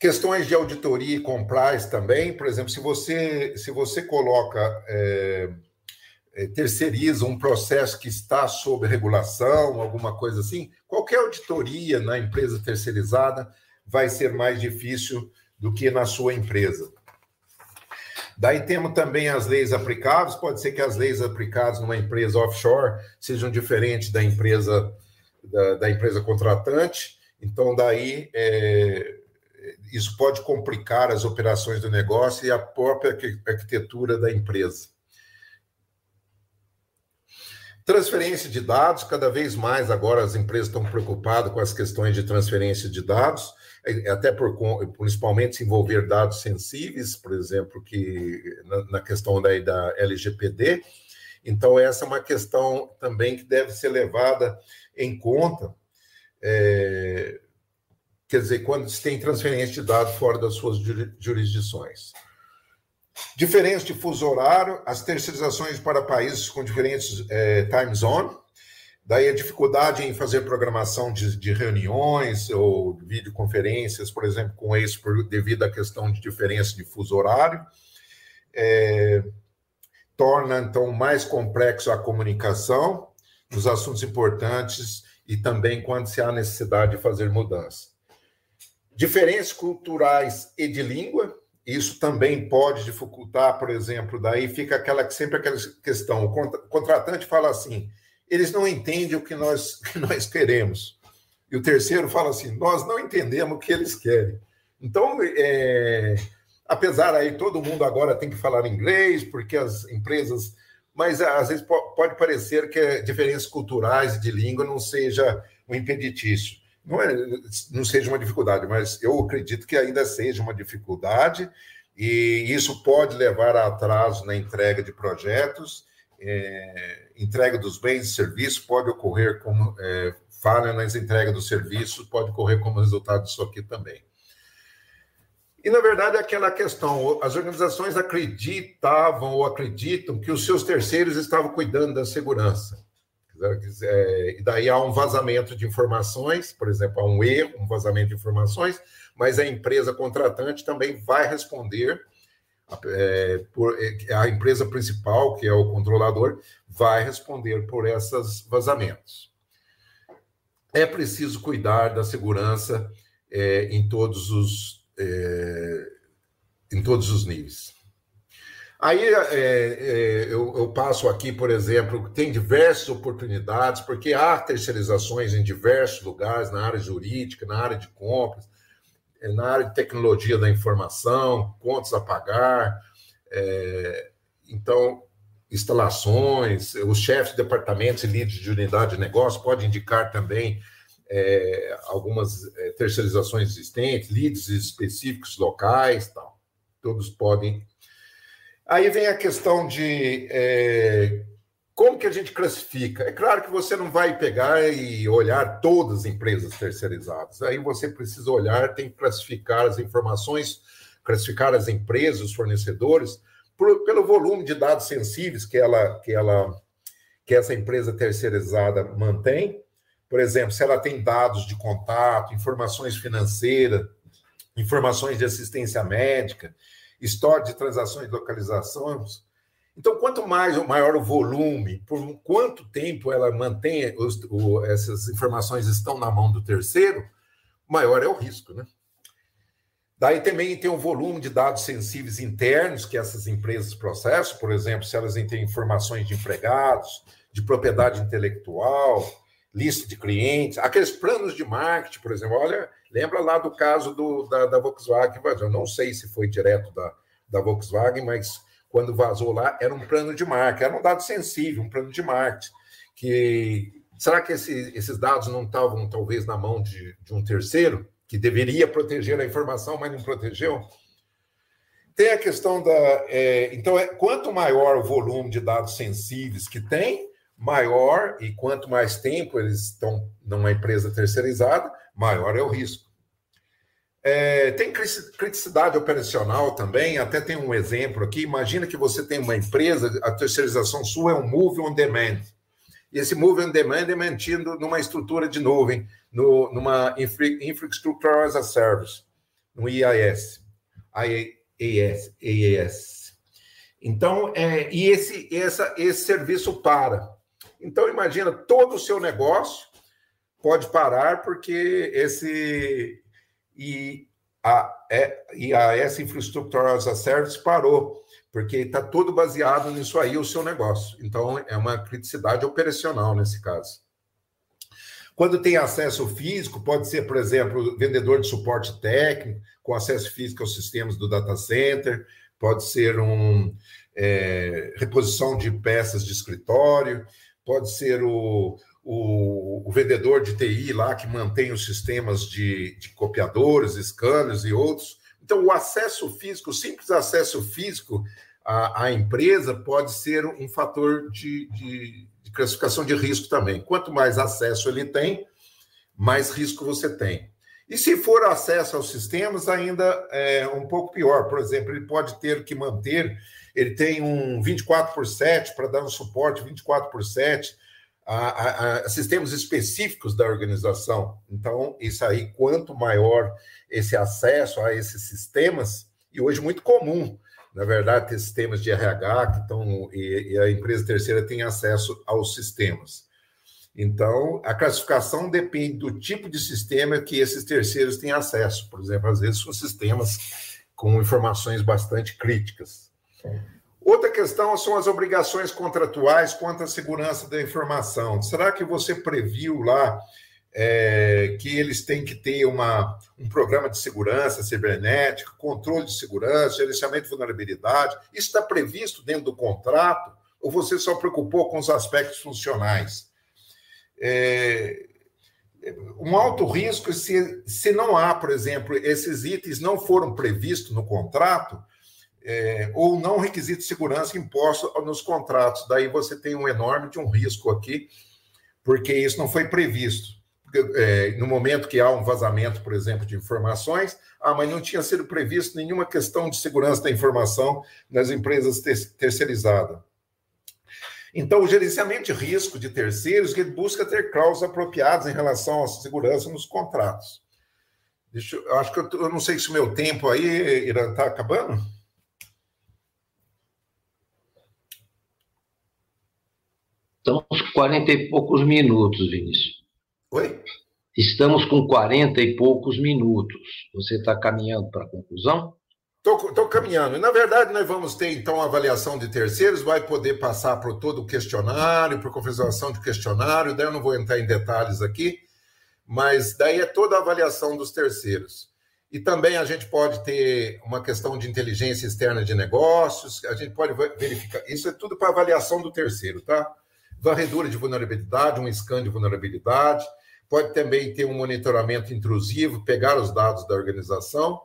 Questões de auditoria e compliance também, por exemplo, se você, se você coloca. É, é, terceiriza um processo que está sob regulação, alguma coisa assim, qualquer auditoria na empresa terceirizada vai ser mais difícil do que na sua empresa. Daí temos também as leis aplicáveis, pode ser que as leis aplicadas numa empresa offshore sejam diferentes da empresa da, da empresa contratante, então daí é, isso pode complicar as operações do negócio e a própria arquitetura da empresa. Transferência de dados, cada vez mais agora as empresas estão preocupadas com as questões de transferência de dados, até por principalmente se envolver dados sensíveis, por exemplo, que na, na questão da, da LGPD. Então, essa é uma questão também que deve ser levada em conta. É, quer dizer, quando se tem transferência de dados fora das suas jurisdições. Diferença de fuso horário, as terceirizações para países com diferentes é, time zone, daí a dificuldade em fazer programação de, de reuniões ou videoconferências, por exemplo, com ex devido à questão de diferença de fuso horário, é, torna então mais complexo a comunicação nos assuntos importantes e também quando se há necessidade de fazer mudança. Diferenças culturais e de língua, isso também pode dificultar, por exemplo, daí fica aquela sempre aquela questão, o contratante fala assim, eles não entendem o que nós, que nós queremos. E o terceiro fala assim, nós não entendemos o que eles querem. Então, é, apesar aí todo mundo agora tem que falar inglês, porque as empresas mas às vezes pode parecer que diferenças culturais de língua não seja um impeditício. Não, é, não seja uma dificuldade, mas eu acredito que ainda seja uma dificuldade, e isso pode levar a atraso na entrega de projetos, é, entrega dos bens e serviços pode ocorrer como é, falha nas entregas dos serviços, pode ocorrer como resultado disso aqui também. E, na verdade, é aquela questão: as organizações acreditavam ou acreditam que os seus terceiros estavam cuidando da segurança. É, e daí há um vazamento de informações, por exemplo, há um erro, um vazamento de informações, mas a empresa contratante também vai responder, é, por, é, a empresa principal, que é o controlador, vai responder por esses vazamentos. É preciso cuidar da segurança é, em todos os é, em todos os níveis. Aí é, é, eu, eu, passo aqui, por exemplo, tem diversas oportunidades, porque há terceirizações em diversos lugares, na área jurídica, na área de compras, na área de tecnologia da informação, contas a pagar, é, então, instalações, os chefes de departamentos e líderes de unidade de negócio podem indicar também é, algumas é, terceirizações existentes, leads específicos locais, tal. Todos podem. Aí vem a questão de é, como que a gente classifica. É claro que você não vai pegar e olhar todas as empresas terceirizadas. Aí você precisa olhar, tem que classificar as informações, classificar as empresas, os fornecedores, por, pelo volume de dados sensíveis que ela, que ela, que essa empresa terceirizada mantém por exemplo, se ela tem dados de contato, informações financeiras, informações de assistência médica, história de transações de localizações. Então, quanto mais maior o volume, por quanto tempo ela mantém os, o, essas informações estão na mão do terceiro, maior é o risco, né? Daí também tem o volume de dados sensíveis internos que essas empresas processam, por exemplo, se elas têm informações de empregados, de propriedade intelectual, lista de clientes, aqueles planos de marketing, por exemplo. Olha, lembra lá do caso do, da, da Volkswagen Eu não sei se foi direto da, da Volkswagen, mas quando vazou lá, era um plano de marketing, era um dado sensível, um plano de marketing. Que, será que esse, esses dados não estavam, talvez, na mão de, de um terceiro, que deveria proteger a informação, mas não protegeu? Tem a questão da. É, então, é, quanto maior o volume de dados sensíveis que tem, maior, e quanto mais tempo eles estão numa empresa terceirizada, maior é o risco. É, tem criticidade operacional também, até tem um exemplo aqui. Imagina que você tem uma empresa, a terceirização sua é um Move on Demand. E esse Move on Demand é mantido numa estrutura de nuvem, no, numa Infrastructure as a Service, no IAS, IAS, IAS. Então, é, e esse, essa, esse serviço para. Então, imagina, todo o seu negócio pode parar porque esse e a, é, e a essa infraestrutura as a service parou, porque está todo baseado nisso aí, o seu negócio. Então, é uma criticidade operacional nesse caso. Quando tem acesso físico, pode ser, por exemplo, vendedor de suporte técnico, com acesso físico aos sistemas do data center, pode ser um é, reposição de peças de escritório, pode ser o, o, o, vendedor de TI lá que mantém os sistemas de, de copiadores, scanners e outros. Então, o acesso físico, o simples acesso físico à, à empresa pode ser um fator de, de, de classificação de risco também. Quanto mais acesso ele tem, mais risco você tem. E se for acesso aos sistemas, ainda é um pouco pior. Por exemplo, ele pode ter que manter ele tem um 24 por 7 para dar um suporte 24 por 7 a, a, a, sistemas específicos da organização. Então, isso aí, quanto maior esse acesso a esses sistemas, e hoje muito comum, na verdade, ter sistemas de RH que estão, e, e a empresa terceira tem acesso aos sistemas. Então, a classificação depende do tipo de sistema que esses terceiros têm acesso. Por exemplo, às vezes são sistemas com informações bastante críticas. Outra questão são as obrigações contratuais quanto à segurança da informação. Será que você previu lá é, que eles têm que ter uma, um programa de segurança cibernética, controle de segurança, gerenciamento de vulnerabilidade? Isso está previsto dentro do contrato ou você só preocupou com os aspectos funcionais? É, um alto risco, se, se não há, por exemplo, esses itens não foram previstos no contrato, é, ou não requisito de segurança imposto nos contratos. Daí você tem um enorme de um risco aqui, porque isso não foi previsto. É, no momento que há um vazamento, por exemplo, de informações, ah, mas não tinha sido previsto nenhuma questão de segurança da informação nas empresas ter terceirizadas. Então, o gerenciamento de risco de terceiros ele busca ter cláusulas apropriadas em relação à segurança nos contratos. Deixa eu, acho que eu, eu, não sei se o meu tempo aí está acabando.
Estamos com 40 e poucos minutos, Vinícius.
Oi?
Estamos com 40 e poucos minutos. Você está caminhando para a conclusão?
Estou caminhando. Na verdade, nós vamos ter, então, avaliação de terceiros, vai poder passar por todo o questionário, por configuração de questionário, daí eu não vou entrar em detalhes aqui, mas daí é toda a avaliação dos terceiros. E também a gente pode ter uma questão de inteligência externa de negócios, a gente pode verificar. Isso é tudo para avaliação do terceiro, tá? Varredura de vulnerabilidade, um scan de vulnerabilidade, pode também ter um monitoramento intrusivo, pegar os dados da organização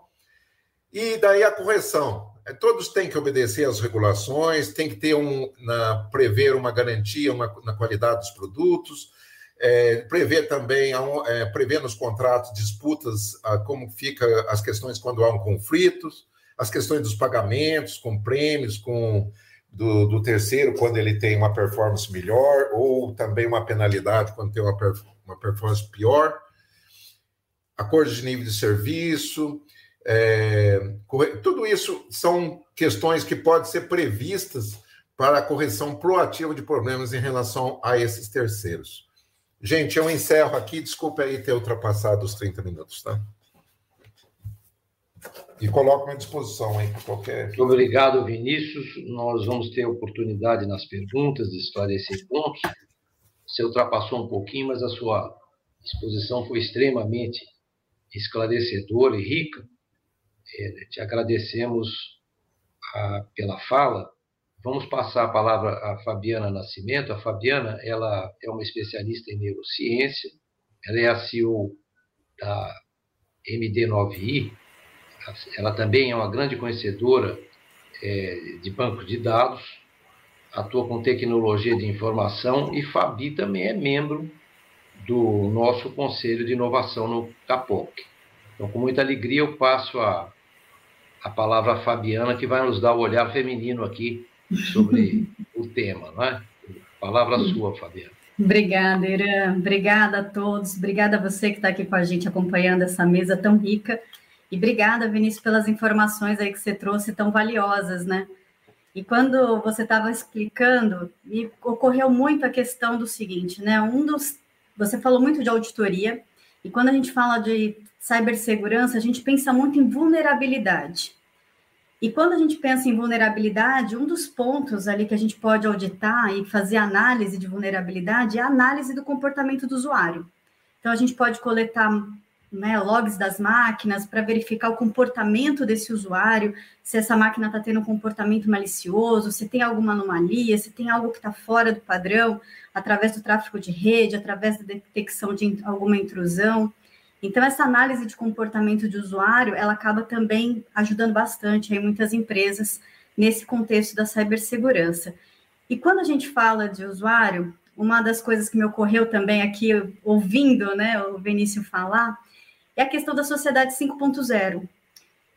e daí a correção. Todos têm que obedecer às regulações, tem que ter um, na, prever uma garantia uma, na qualidade dos produtos, é, prever também, é, prever nos contratos disputas, a, como fica as questões quando há um conflito, as questões dos pagamentos, com prêmios, com do, do, terceiro quando ele tem uma performance melhor, ou também uma penalidade quando tem uma, uma performance pior, acordos de nível de serviço, é, tudo isso são questões que podem ser previstas para a correção proativa de problemas em relação a esses terceiros. Gente, eu encerro aqui, desculpe aí ter ultrapassado os 30 minutos, tá? E coloco à disposição aí qualquer.
Muito obrigado, Vinícius. Nós vamos ter oportunidade nas perguntas de esclarecer pontos. Você ultrapassou um pouquinho, mas a sua exposição foi extremamente esclarecedora e rica. É, te agradecemos a, pela fala. Vamos passar a palavra à Fabiana Nascimento. A Fabiana ela é uma especialista em neurociência, ela é a CEO da MD9i, ela também é uma grande conhecedora é, de banco de dados, atua com tecnologia de informação e Fabi também é membro do nosso Conselho de Inovação no CAPOC. Então, com muita alegria, eu passo a, a palavra à Fabiana, que vai nos dar o olhar feminino aqui sobre o tema. Não é? Palavra sua, Fabiana.
Obrigada, Irã. Obrigada a todos. Obrigada a você que está aqui com a gente acompanhando essa mesa tão rica. E obrigada, Vinícius, pelas informações aí que você trouxe tão valiosas, né? E quando você estava explicando, me ocorreu muito a questão do seguinte, né? Um dos, você falou muito de auditoria, e quando a gente fala de cibersegurança, a gente pensa muito em vulnerabilidade. E quando a gente pensa em vulnerabilidade, um dos pontos ali que a gente pode auditar e fazer análise de vulnerabilidade é a análise do comportamento do usuário. Então, a gente pode coletar né, logs das máquinas para verificar o comportamento desse usuário, se essa máquina está tendo um comportamento malicioso, se tem alguma anomalia, se tem algo que está fora do padrão, através do tráfego de rede, através da detecção de alguma intrusão. Então, essa análise de comportamento de usuário, ela acaba também ajudando bastante aí muitas empresas nesse contexto da cibersegurança. E quando a gente fala de usuário, uma das coisas que me ocorreu também aqui, ouvindo né, o Vinícius falar, é a questão da sociedade 5.0.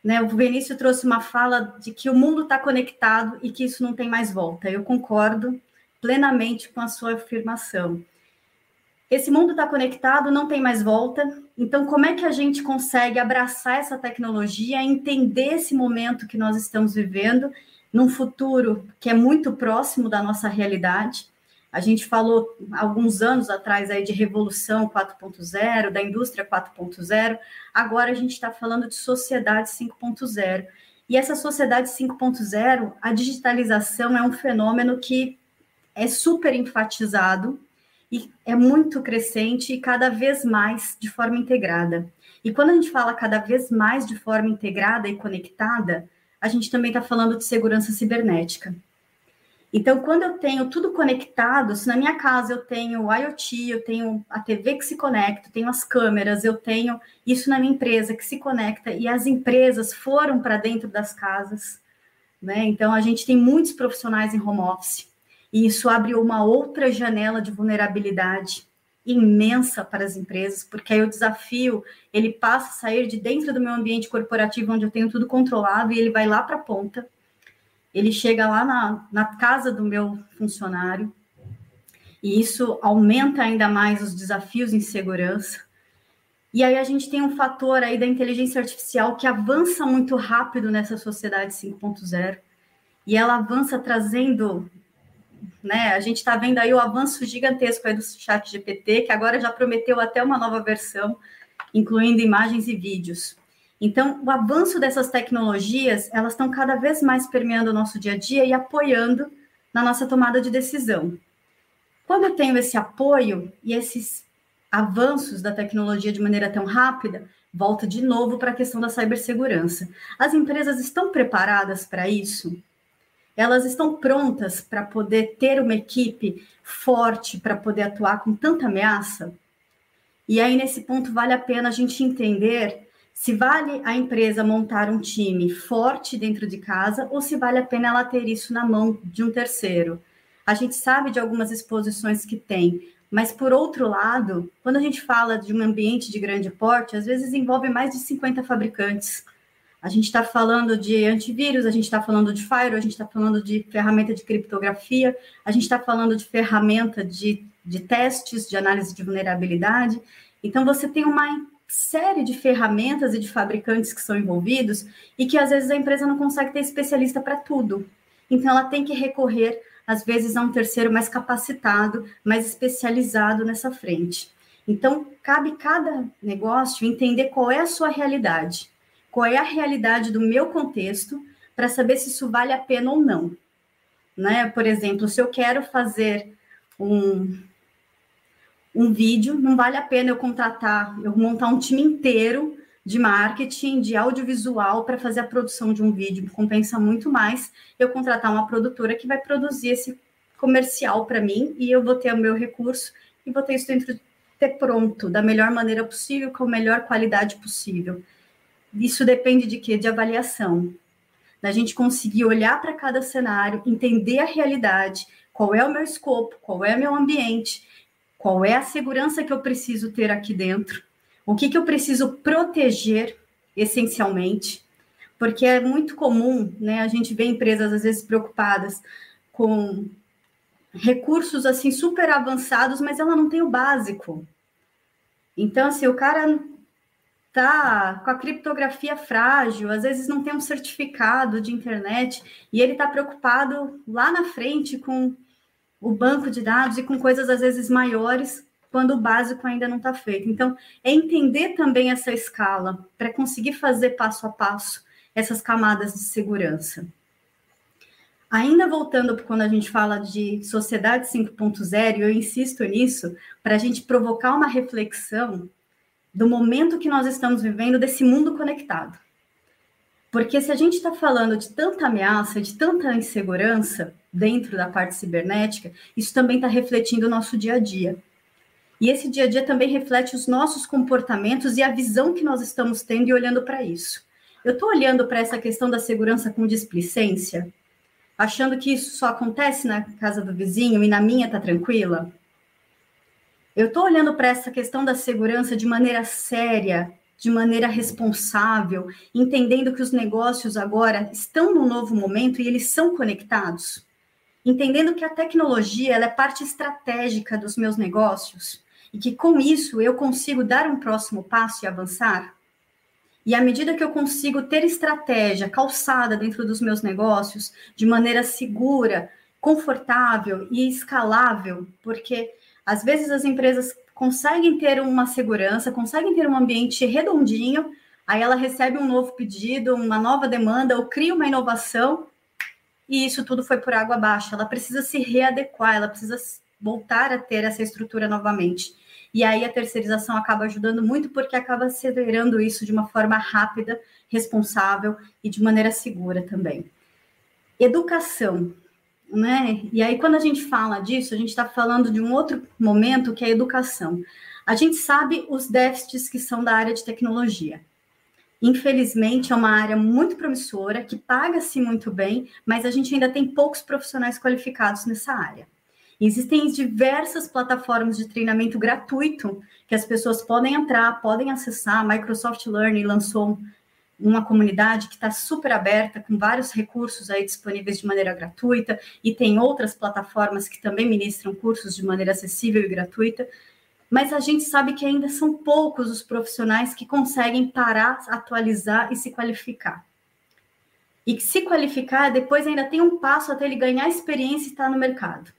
Né, o Vinícius trouxe uma fala de que o mundo está conectado e que isso não tem mais volta. Eu concordo plenamente com a sua afirmação. Esse mundo está conectado, não tem mais volta. Então, como é que a gente consegue abraçar essa tecnologia, entender esse momento que nós estamos vivendo, num futuro que é muito próximo da nossa realidade? A gente falou alguns anos atrás aí de revolução 4.0, da indústria 4.0. Agora a gente está falando de sociedade 5.0. E essa sociedade 5.0, a digitalização é um fenômeno que é super enfatizado e é muito crescente e cada vez mais de forma integrada. E quando a gente fala cada vez mais de forma integrada e conectada, a gente também está falando de segurança cibernética. Então, quando eu tenho tudo conectado, se na minha casa eu tenho o IoT, eu tenho a TV que se conecta, tenho as câmeras, eu tenho isso na minha empresa que se conecta, e as empresas foram para dentro das casas, né? Então, a gente tem muitos profissionais em home office, e isso abre uma outra janela de vulnerabilidade imensa para as empresas, porque aí o desafio ele passa a sair de dentro do meu ambiente corporativo, onde eu tenho tudo controlado, e ele vai lá para a ponta. Ele chega lá na, na casa do meu funcionário, e isso aumenta ainda mais os desafios em segurança. E aí a gente tem um fator aí da inteligência artificial que avança muito rápido nessa sociedade 5.0, e ela avança trazendo né? A gente está vendo aí o avanço gigantesco aí do chat GPT, que agora já prometeu até uma nova versão, incluindo imagens e vídeos. Então, o avanço dessas tecnologias, elas estão cada vez mais permeando o nosso dia a dia e apoiando na nossa tomada de decisão. Quando eu tenho esse apoio e esses avanços da tecnologia de maneira tão rápida, volta de novo para a questão da cibersegurança. As empresas estão preparadas para isso? elas estão prontas para poder ter uma equipe forte para poder atuar com tanta ameaça? E aí, nesse ponto, vale a pena a gente entender se vale a empresa montar um time forte dentro de casa ou se vale a pena ela ter isso na mão de um terceiro. A gente sabe de algumas exposições que tem, mas por outro lado, quando a gente fala de um ambiente de grande porte, às vezes envolve mais de 50 fabricantes. A gente está falando de antivírus, a gente está falando de firewall, a gente está falando de ferramenta de criptografia, a gente está falando de ferramenta de, de testes, de análise de vulnerabilidade. Então, você tem uma série de ferramentas e de fabricantes que são envolvidos e que às vezes a empresa não consegue ter especialista para tudo. Então, ela tem que recorrer, às vezes, a um terceiro mais capacitado, mais especializado nessa frente. Então, cabe cada negócio entender qual é a sua realidade qual é a realidade do meu contexto para saber se isso vale a pena ou não. Né? Por exemplo, se eu quero fazer um, um vídeo, não vale a pena eu contratar, eu montar um time inteiro de marketing, de audiovisual para fazer a produção de um vídeo. Compensa muito mais eu contratar uma produtora que vai produzir esse comercial para mim e eu vou ter o meu recurso e vou ter isso dentro ter pronto da melhor maneira possível, com a melhor qualidade possível. Isso depende de quê? De avaliação. Da gente conseguir olhar para cada cenário, entender a realidade, qual é o meu escopo, qual é o meu ambiente, qual é a segurança que eu preciso ter aqui dentro, o que, que eu preciso proteger essencialmente, porque é muito comum, né? A gente vê empresas às vezes preocupadas com recursos assim super avançados, mas ela não tem o básico. Então, assim, o cara tá com a criptografia frágil, às vezes não tem um certificado de internet e ele está preocupado lá na frente com o banco de dados e com coisas às vezes maiores quando o básico ainda não está feito. Então, é entender também essa escala para conseguir fazer passo a passo essas camadas de segurança. Ainda voltando para quando a gente fala de sociedade 5.0, eu insisto nisso, para a gente provocar uma reflexão do momento que nós estamos vivendo, desse mundo conectado. Porque se a gente está falando de tanta ameaça, de tanta insegurança dentro da parte cibernética, isso também está refletindo o nosso dia a dia. E esse dia a dia também reflete os nossos comportamentos e a visão que nós estamos tendo e olhando para isso. Eu estou olhando para essa questão da segurança com displicência, achando que isso só acontece na casa do vizinho e na minha está tranquila? Eu estou olhando para essa questão da segurança de maneira séria, de maneira responsável, entendendo que os negócios agora estão num novo momento e eles são conectados, entendendo que a tecnologia é parte estratégica dos meus negócios e que com isso eu consigo dar um próximo passo e avançar. E à medida que eu consigo ter estratégia calçada dentro dos meus negócios de maneira segura, confortável e escalável, porque às vezes as empresas conseguem ter uma segurança, conseguem ter um ambiente redondinho, aí ela recebe um novo pedido, uma nova demanda, ou cria uma inovação, e isso tudo foi por água abaixo. Ela precisa se readequar, ela precisa voltar a ter essa estrutura novamente. E aí a terceirização acaba ajudando muito porque acaba acelerando isso de uma forma rápida, responsável e de maneira segura também. Educação né? E aí, quando a gente fala disso, a gente está falando de um outro momento que é a educação. A gente sabe os déficits que são da área de tecnologia. Infelizmente, é uma área muito promissora, que paga-se muito bem, mas a gente ainda tem poucos profissionais qualificados nessa área. Existem diversas plataformas de treinamento gratuito que as pessoas podem entrar, podem acessar. A Microsoft Learning lançou uma comunidade que está super aberta, com vários recursos aí disponíveis de maneira gratuita, e tem outras plataformas que também ministram cursos de maneira acessível e gratuita. Mas a gente sabe que ainda são poucos os profissionais que conseguem parar, atualizar e se qualificar. E que se qualificar, depois ainda tem um passo até ele ganhar experiência e estar no mercado.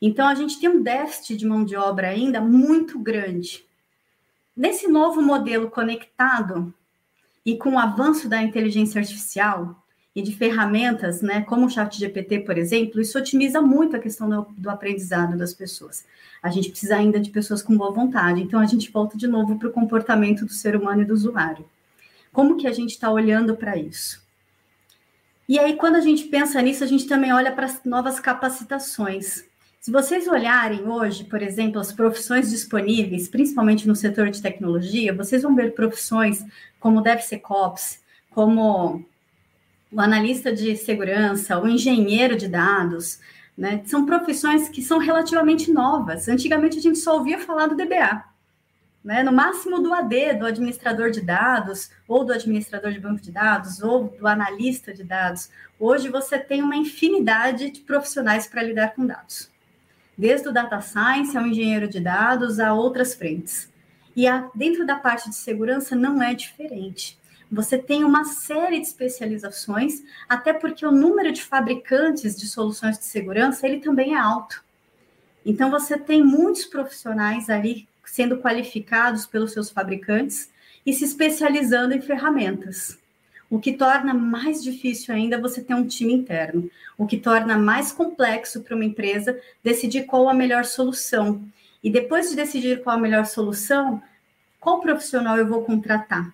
Então, a gente tem um déficit de mão de obra ainda muito grande. Nesse novo modelo conectado, e com o avanço da inteligência artificial e de ferramentas, né, como o Chat GPT, por exemplo, isso otimiza muito a questão do, do aprendizado das pessoas. A gente precisa ainda de pessoas com boa vontade. Então, a gente volta de novo para o comportamento do ser humano e do usuário. Como que a gente está olhando para isso? E aí, quando a gente pensa nisso, a gente também olha para as novas capacitações. Se vocês olharem hoje, por exemplo, as profissões disponíveis, principalmente no setor de tecnologia, vocês vão ver profissões como DevSecOps, como o analista de segurança, o engenheiro de dados, né? São profissões que são relativamente novas. Antigamente a gente só ouvia falar do DBA, né? No máximo do AD, do administrador de dados, ou do administrador de banco de dados, ou do analista de dados. Hoje você tem uma infinidade de profissionais para lidar com dados desde o data science ao engenheiro de dados a outras frentes. E a, dentro da parte de segurança não é diferente. Você tem uma série de especializações, até porque o número de fabricantes de soluções de segurança ele também é alto. Então você tem muitos profissionais ali sendo qualificados pelos seus fabricantes e se especializando em ferramentas o que torna mais difícil ainda você ter um time interno, o que torna mais complexo para uma empresa decidir qual a melhor solução. E depois de decidir qual a melhor solução, qual profissional eu vou contratar?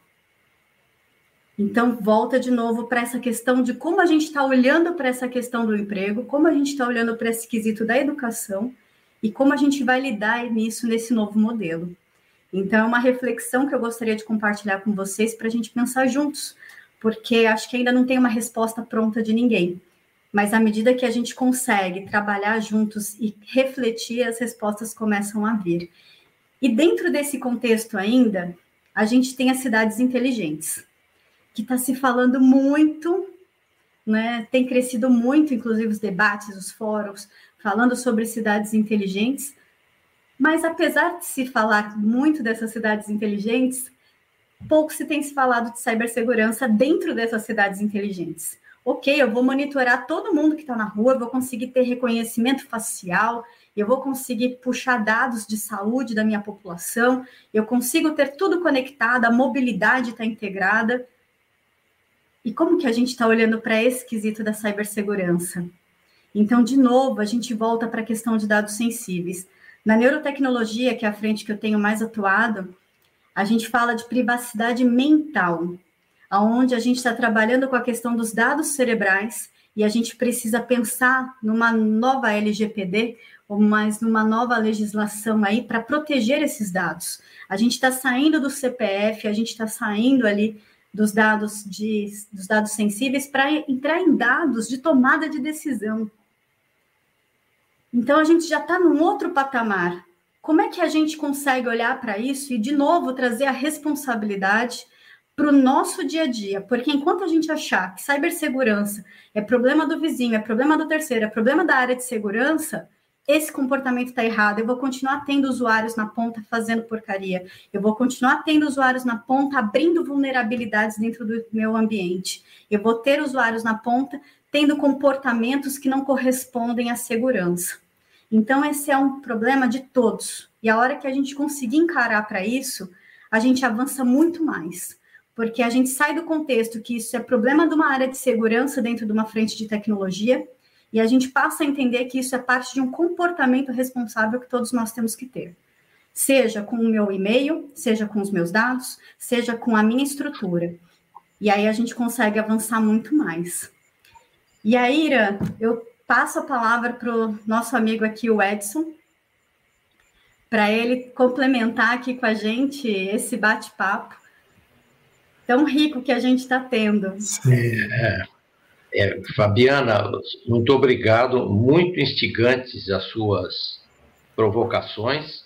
Então, volta de novo para essa questão de como a gente está olhando para essa questão do emprego, como a gente está olhando para esse quesito da educação e como a gente vai lidar nisso nesse novo modelo. Então, é uma reflexão que eu gostaria de compartilhar com vocês para a gente pensar juntos porque acho que ainda não tem uma resposta pronta de ninguém. Mas à medida que a gente consegue trabalhar juntos e refletir, as respostas começam a vir. E dentro desse contexto ainda, a gente tem as cidades inteligentes, que está se falando muito, né? tem crescido muito, inclusive os debates, os fóruns, falando sobre cidades inteligentes. Mas apesar de se falar muito dessas cidades inteligentes, pouco se tem se falado de cibersegurança dentro dessas cidades inteligentes. Ok, eu vou monitorar todo mundo que está na rua, vou conseguir ter reconhecimento facial, eu vou conseguir puxar dados de saúde da minha população, eu consigo ter tudo conectado, a mobilidade está integrada. E como que a gente está olhando para esse quesito da cibersegurança? Então, de novo, a gente volta para a questão de dados sensíveis. Na neurotecnologia, que é a frente que eu tenho mais atuado, a gente fala de privacidade mental, aonde a gente está trabalhando com a questão dos dados cerebrais e a gente precisa pensar numa nova LGPD ou mais numa nova legislação aí para proteger esses dados. A gente está saindo do CPF, a gente está saindo ali dos dados de, dos dados sensíveis para entrar em dados de tomada de decisão. Então a gente já está num outro patamar. Como é que a gente consegue olhar para isso e, de novo, trazer a responsabilidade para o nosso dia a dia? Porque enquanto a gente achar que cibersegurança é problema do vizinho, é problema do terceiro, é problema da área de segurança, esse comportamento está errado. Eu vou continuar tendo usuários na ponta fazendo porcaria. Eu vou continuar tendo usuários na ponta abrindo vulnerabilidades dentro do meu ambiente. Eu vou ter usuários na ponta tendo comportamentos que não correspondem à segurança. Então, esse é um problema de todos. E a hora que a gente conseguir encarar para isso, a gente avança muito mais. Porque a gente sai do contexto que isso é problema de uma área de segurança dentro de uma frente de tecnologia, e a gente passa a entender que isso é parte de um comportamento responsável que todos nós temos que ter. Seja com o meu e-mail, seja com os meus dados, seja com a minha estrutura. E aí a gente consegue avançar muito mais. E aí, Ira, eu passo a palavra para o nosso amigo aqui, o Edson, para ele complementar aqui com a gente esse bate-papo tão rico que a gente está tendo.
É, é, Fabiana, muito obrigado, muito instigantes as suas provocações.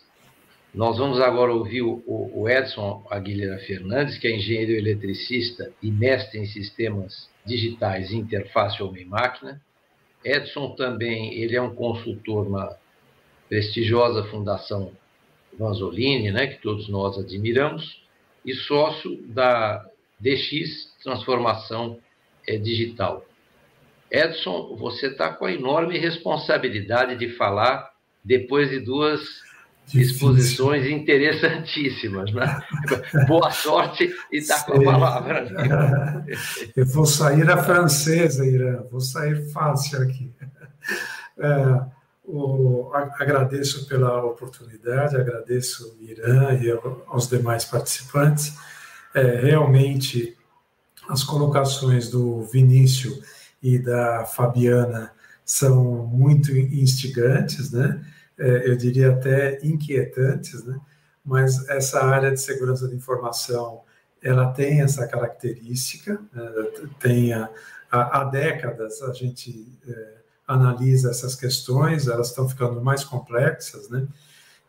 Nós vamos agora ouvir o, o Edson Aguilera Fernandes, que é engenheiro eletricista e mestre em sistemas digitais, interface homem-máquina. Edson também, ele é um consultor na prestigiosa Fundação Vanzolini, né, que todos nós admiramos, e sócio da DX Transformação é, Digital. Edson, você está com a enorme responsabilidade de falar depois de duas. Exposições interessantíssimas. Né? Boa sorte e está com a palavra.
Eu vou sair a francesa, Irã, vou sair fácil aqui. É, o, agradeço pela oportunidade, agradeço Irã e aos demais participantes. É, realmente, as colocações do Vinícius e da Fabiana são muito instigantes, né? É, eu diria até inquietantes, né? Mas essa área de segurança da informação, ela tem essa característica, né? tem a, a, há décadas a gente é, analisa essas questões, elas estão ficando mais complexas, né?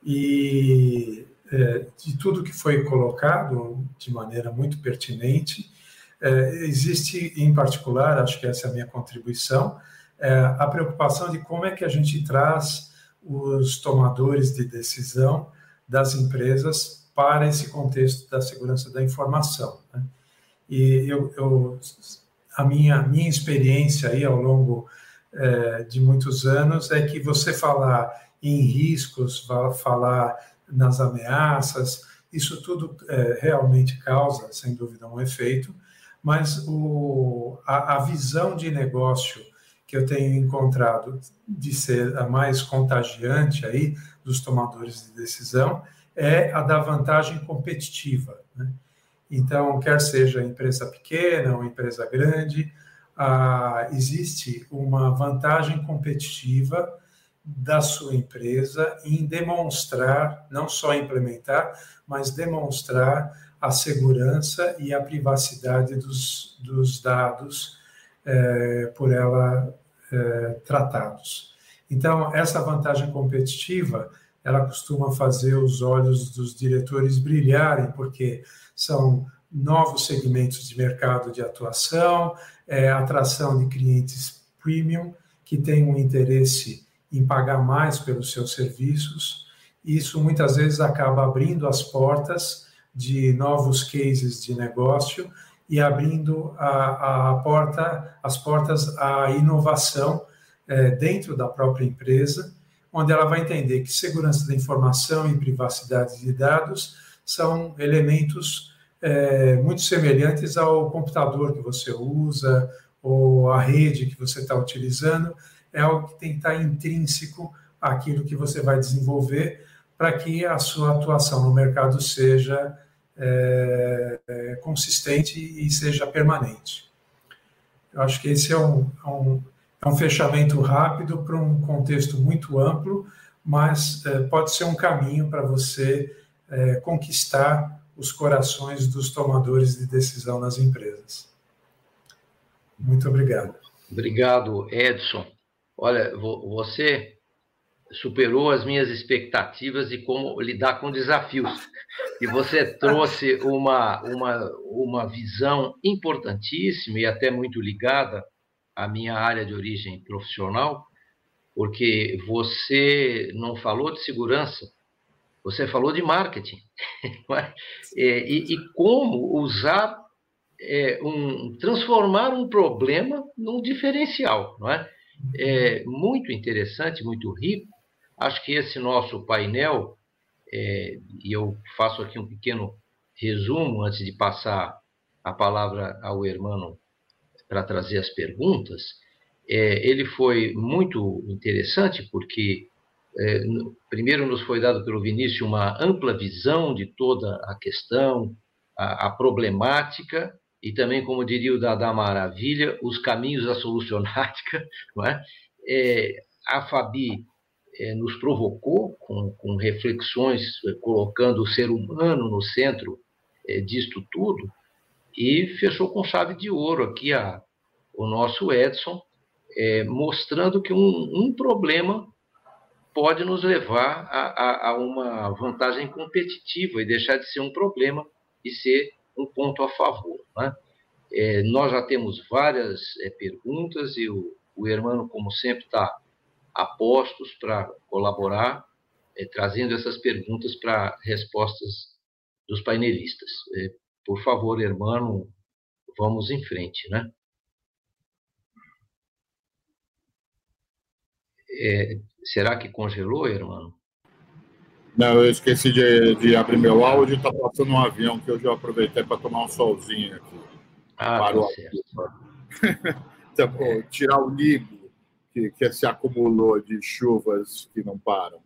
E é, de tudo que foi colocado de maneira muito pertinente, é, existe em particular, acho que essa é a minha contribuição, é, a preocupação de como é que a gente traz os tomadores de decisão das empresas para esse contexto da segurança da informação. Né? E eu, eu, a minha, minha experiência aí ao longo é, de muitos anos é que você falar em riscos, falar nas ameaças, isso tudo é, realmente causa, sem dúvida, um efeito, mas o, a, a, visão de negócio que eu tenho encontrado de ser a mais contagiante aí dos tomadores de decisão é a da vantagem competitiva. Né? Então, quer seja empresa pequena ou empresa grande, ah, existe uma vantagem competitiva da sua empresa em demonstrar, não só implementar, mas demonstrar a segurança e a privacidade dos, dos dados é, por ela é, tratados. Então, essa vantagem competitiva, ela costuma fazer os olhos dos diretores brilharem, porque são novos segmentos de mercado de atuação, é, atração de clientes premium que têm um interesse em pagar mais pelos seus serviços. Isso muitas vezes acaba abrindo as portas de novos cases de negócio e abrindo a, a porta, as portas à inovação é, dentro da própria empresa, onde ela vai entender que segurança da informação e privacidade de dados são elementos é, muito semelhantes ao computador que você usa ou a rede que você está utilizando, é algo que tem que estar intrínseco àquilo que você vai desenvolver para que a sua atuação no mercado seja é, é, consistente e seja permanente. Eu acho que esse é um, é um, é um fechamento rápido para um contexto muito amplo, mas é, pode ser um caminho para você é, conquistar os corações dos tomadores de decisão nas empresas. Muito obrigado.
Obrigado, Edson. Olha, você superou as minhas expectativas de como lidar com desafios. E você trouxe uma, uma, uma visão importantíssima e até muito ligada à minha área de origem profissional, porque você não falou de segurança, você falou de marketing. É? e, e, como usar, é, um, transformar um problema num diferencial. Não é? é muito interessante, muito rico. Acho que esse nosso painel, é, e eu faço aqui um pequeno resumo antes de passar a palavra ao irmão para trazer as perguntas, é, ele foi muito interessante porque é, primeiro nos foi dado pelo Vinícius uma ampla visão de toda a questão, a, a problemática e também, como diria o Dada Maravilha, os caminhos da solucionática, é? é, a Fabi nos provocou com, com, reflexões, é, colocando o ser humano no centro é, disto tudo, e fechou com chave de ouro aqui a, o nosso Edson, é, mostrando que um, um, problema pode nos levar a, a, a, uma vantagem competitiva e deixar de ser um problema e ser um ponto a favor. Né? É, nós já temos várias é, perguntas e o, o Hermano, como sempre, está a postos para colaborar, é, trazendo essas perguntas para respostas dos painelistas. É, por favor, Hermano, vamos em frente, né? É, será que congelou, Hermano?
Não, eu esqueci de, de abrir meu áudio, está passando um avião que eu já aproveitei para tomar um solzinho aqui.
Ah, tá Parou tá certo.
então, é. Tirar o ligo que, que se acumulou de chuvas que não param.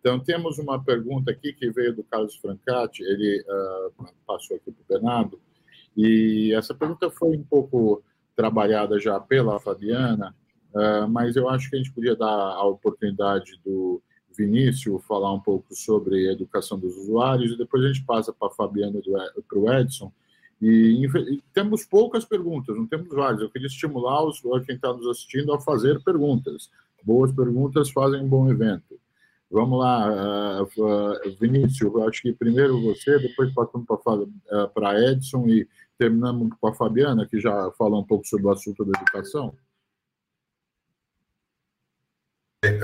Então, temos uma pergunta aqui que veio do Carlos Francati, ele uh, passou aqui para o Bernardo, e essa pergunta foi um pouco trabalhada já pela Fabiana, uh, mas eu acho que a gente podia dar a oportunidade do Vinícius falar um pouco sobre educação dos usuários, e depois a gente passa para a Fabiana e para o Edson, e, temos poucas perguntas, não temos várias. Eu queria estimular os, quem está nos assistindo a fazer perguntas. Boas perguntas fazem um bom evento. Vamos lá, uh, uh, Vinícius, acho que primeiro você, depois passamos para uh, Edson e terminamos com a Fabiana, que já falou um pouco sobre o assunto da educação.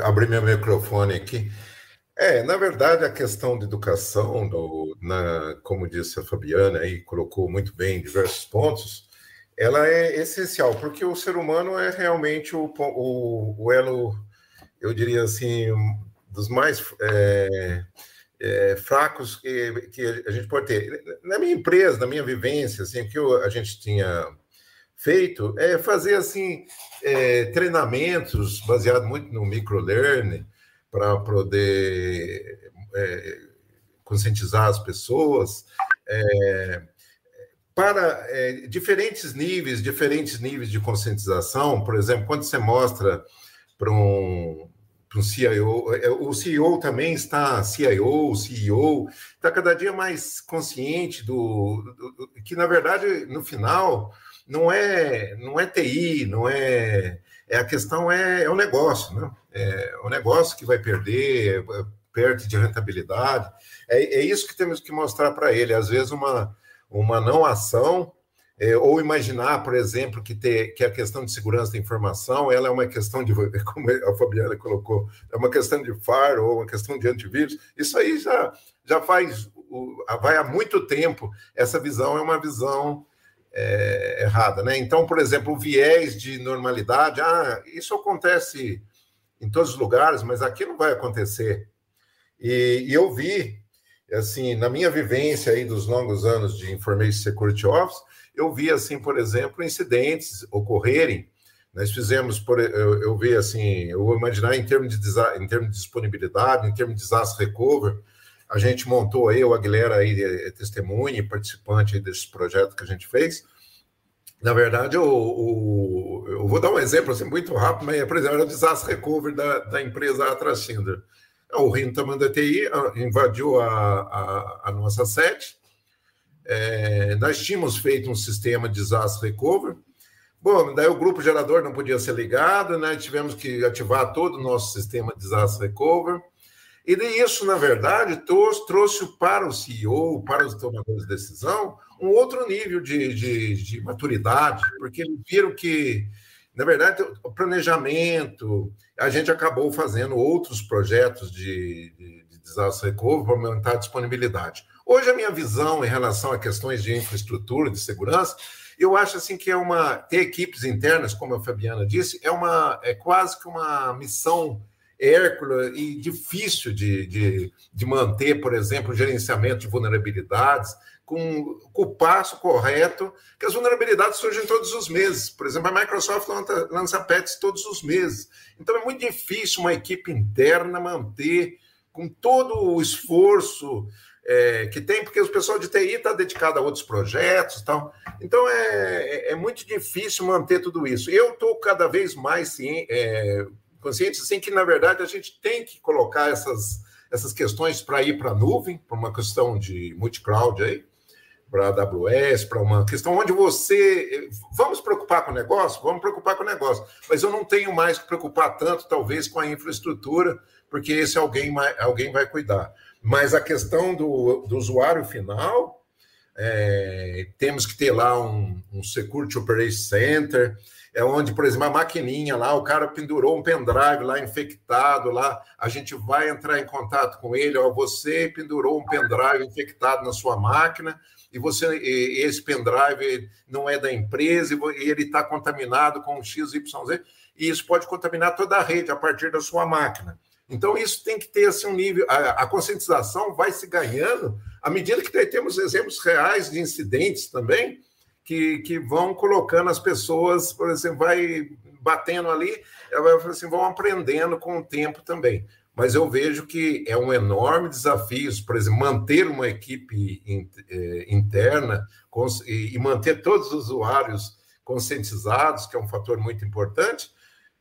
Abri meu microfone aqui. É, na verdade, a questão de educação, no, na, como disse a Fabiana, aí colocou muito bem diversos pontos, ela é essencial, porque o ser humano é realmente o, o, o elo, eu diria assim, dos mais é, é, fracos que, que a gente pode ter. Na minha empresa, na minha vivência, assim, o que eu, a gente tinha feito é fazer assim é, treinamentos baseado muito no microlearning, para poder é, conscientizar as pessoas é, para é, diferentes níveis, diferentes níveis de conscientização. Por exemplo, quando você mostra para um, um CIO, é, o CEO também está, CIO, CEO, está cada dia mais consciente do, do, do, que, na verdade, no final, não é, não é TI, não é é, a questão é, é o negócio, né? É o negócio que vai perder, é, perde de rentabilidade. É, é isso que temos que mostrar para ele. Às vezes, uma, uma não ação, é, ou imaginar, por exemplo, que, ter, que a questão de segurança da informação ela é uma questão de, como a Fabiana colocou, é uma questão de FAR ou uma questão de antivírus. Isso aí já, já faz, vai há muito tempo. Essa visão é uma visão é, errada, né? Então, por exemplo, o viés de normalidade, ah, isso acontece em todos os lugares, mas aqui não vai acontecer. E, e eu vi, assim, na minha vivência aí dos longos anos de Information Security Office, eu vi, assim, por exemplo, incidentes ocorrerem. Nós fizemos, por, eu, eu vi, assim, eu vou imaginar em termos de, em termos de disponibilidade, em termos de disaster recovery, a gente montou aí, o Aguilera aí é testemunha e participante desse projeto que a gente fez. Na verdade, eu, eu, eu vou dar um exemplo assim, muito rápido, mas, por exemplo, era o desastre recovery da, da empresa Atracinder. O Rinta TI invadiu a, a, a nossa sede. É, nós tínhamos feito um sistema de desastre recovery. Bom, daí o grupo gerador não podia ser ligado, né? Tivemos que ativar todo o nosso sistema de desastre recovery. E isso, na verdade, trouxe, para o CEO, para os tomadores de decisão, um outro nível de, de, de maturidade, porque eles viram que, na verdade, o planejamento, a gente acabou fazendo outros projetos de, de, de desastre recovery para aumentar a disponibilidade. Hoje, a minha visão em relação a questões de infraestrutura, de segurança, eu acho assim que é uma ter equipes internas, como a Fabiana disse, é uma é quase que uma missão Hércules e difícil de, de, de manter, por exemplo, o gerenciamento de vulnerabilidades com, com, o passo correto, que as vulnerabilidades surgem todos os meses. Por exemplo, a Microsoft lança, lança patches todos os meses. Então é muito difícil uma equipe interna manter com todo o esforço é, que tem, porque o pessoal de TI está dedicado a outros projetos e tal. Então é, é, é muito difícil manter tudo isso. Eu estou cada vez mais sim, é, conscientes assim que, na verdade, a gente tem que colocar essas, essas questões para ir para a nuvem, para uma questão de multi-cloud aí, para a AWS, para uma questão onde você. Vamos preocupar com o negócio? Vamos preocupar com o negócio. Mas eu não tenho mais que preocupar tanto, talvez, com a infraestrutura, porque esse alguém, alguém vai cuidar. Mas a questão do, do usuário final, é, temos que ter lá um, um Security Operation Center, é onde, por exemplo, a maquininha lá, o cara pendurou um pendrive lá infectado lá, a gente vai entrar em contato com ele, ó, você pendurou um pendrive infectado na sua máquina e você e esse pendrive não é da empresa e ele está contaminado com XYZ, e isso pode contaminar toda a rede a partir da sua máquina. Então, isso tem que ter assim, um nível. A, a conscientização vai se ganhando à medida que temos exemplos reais de incidentes também, que, que vão colocando as pessoas, por exemplo, vai batendo ali, assim, vão aprendendo com o tempo também. Mas eu vejo que é um enorme desafio, por exemplo, manter uma equipe é, interna e manter todos os usuários conscientizados, que é um fator muito importante,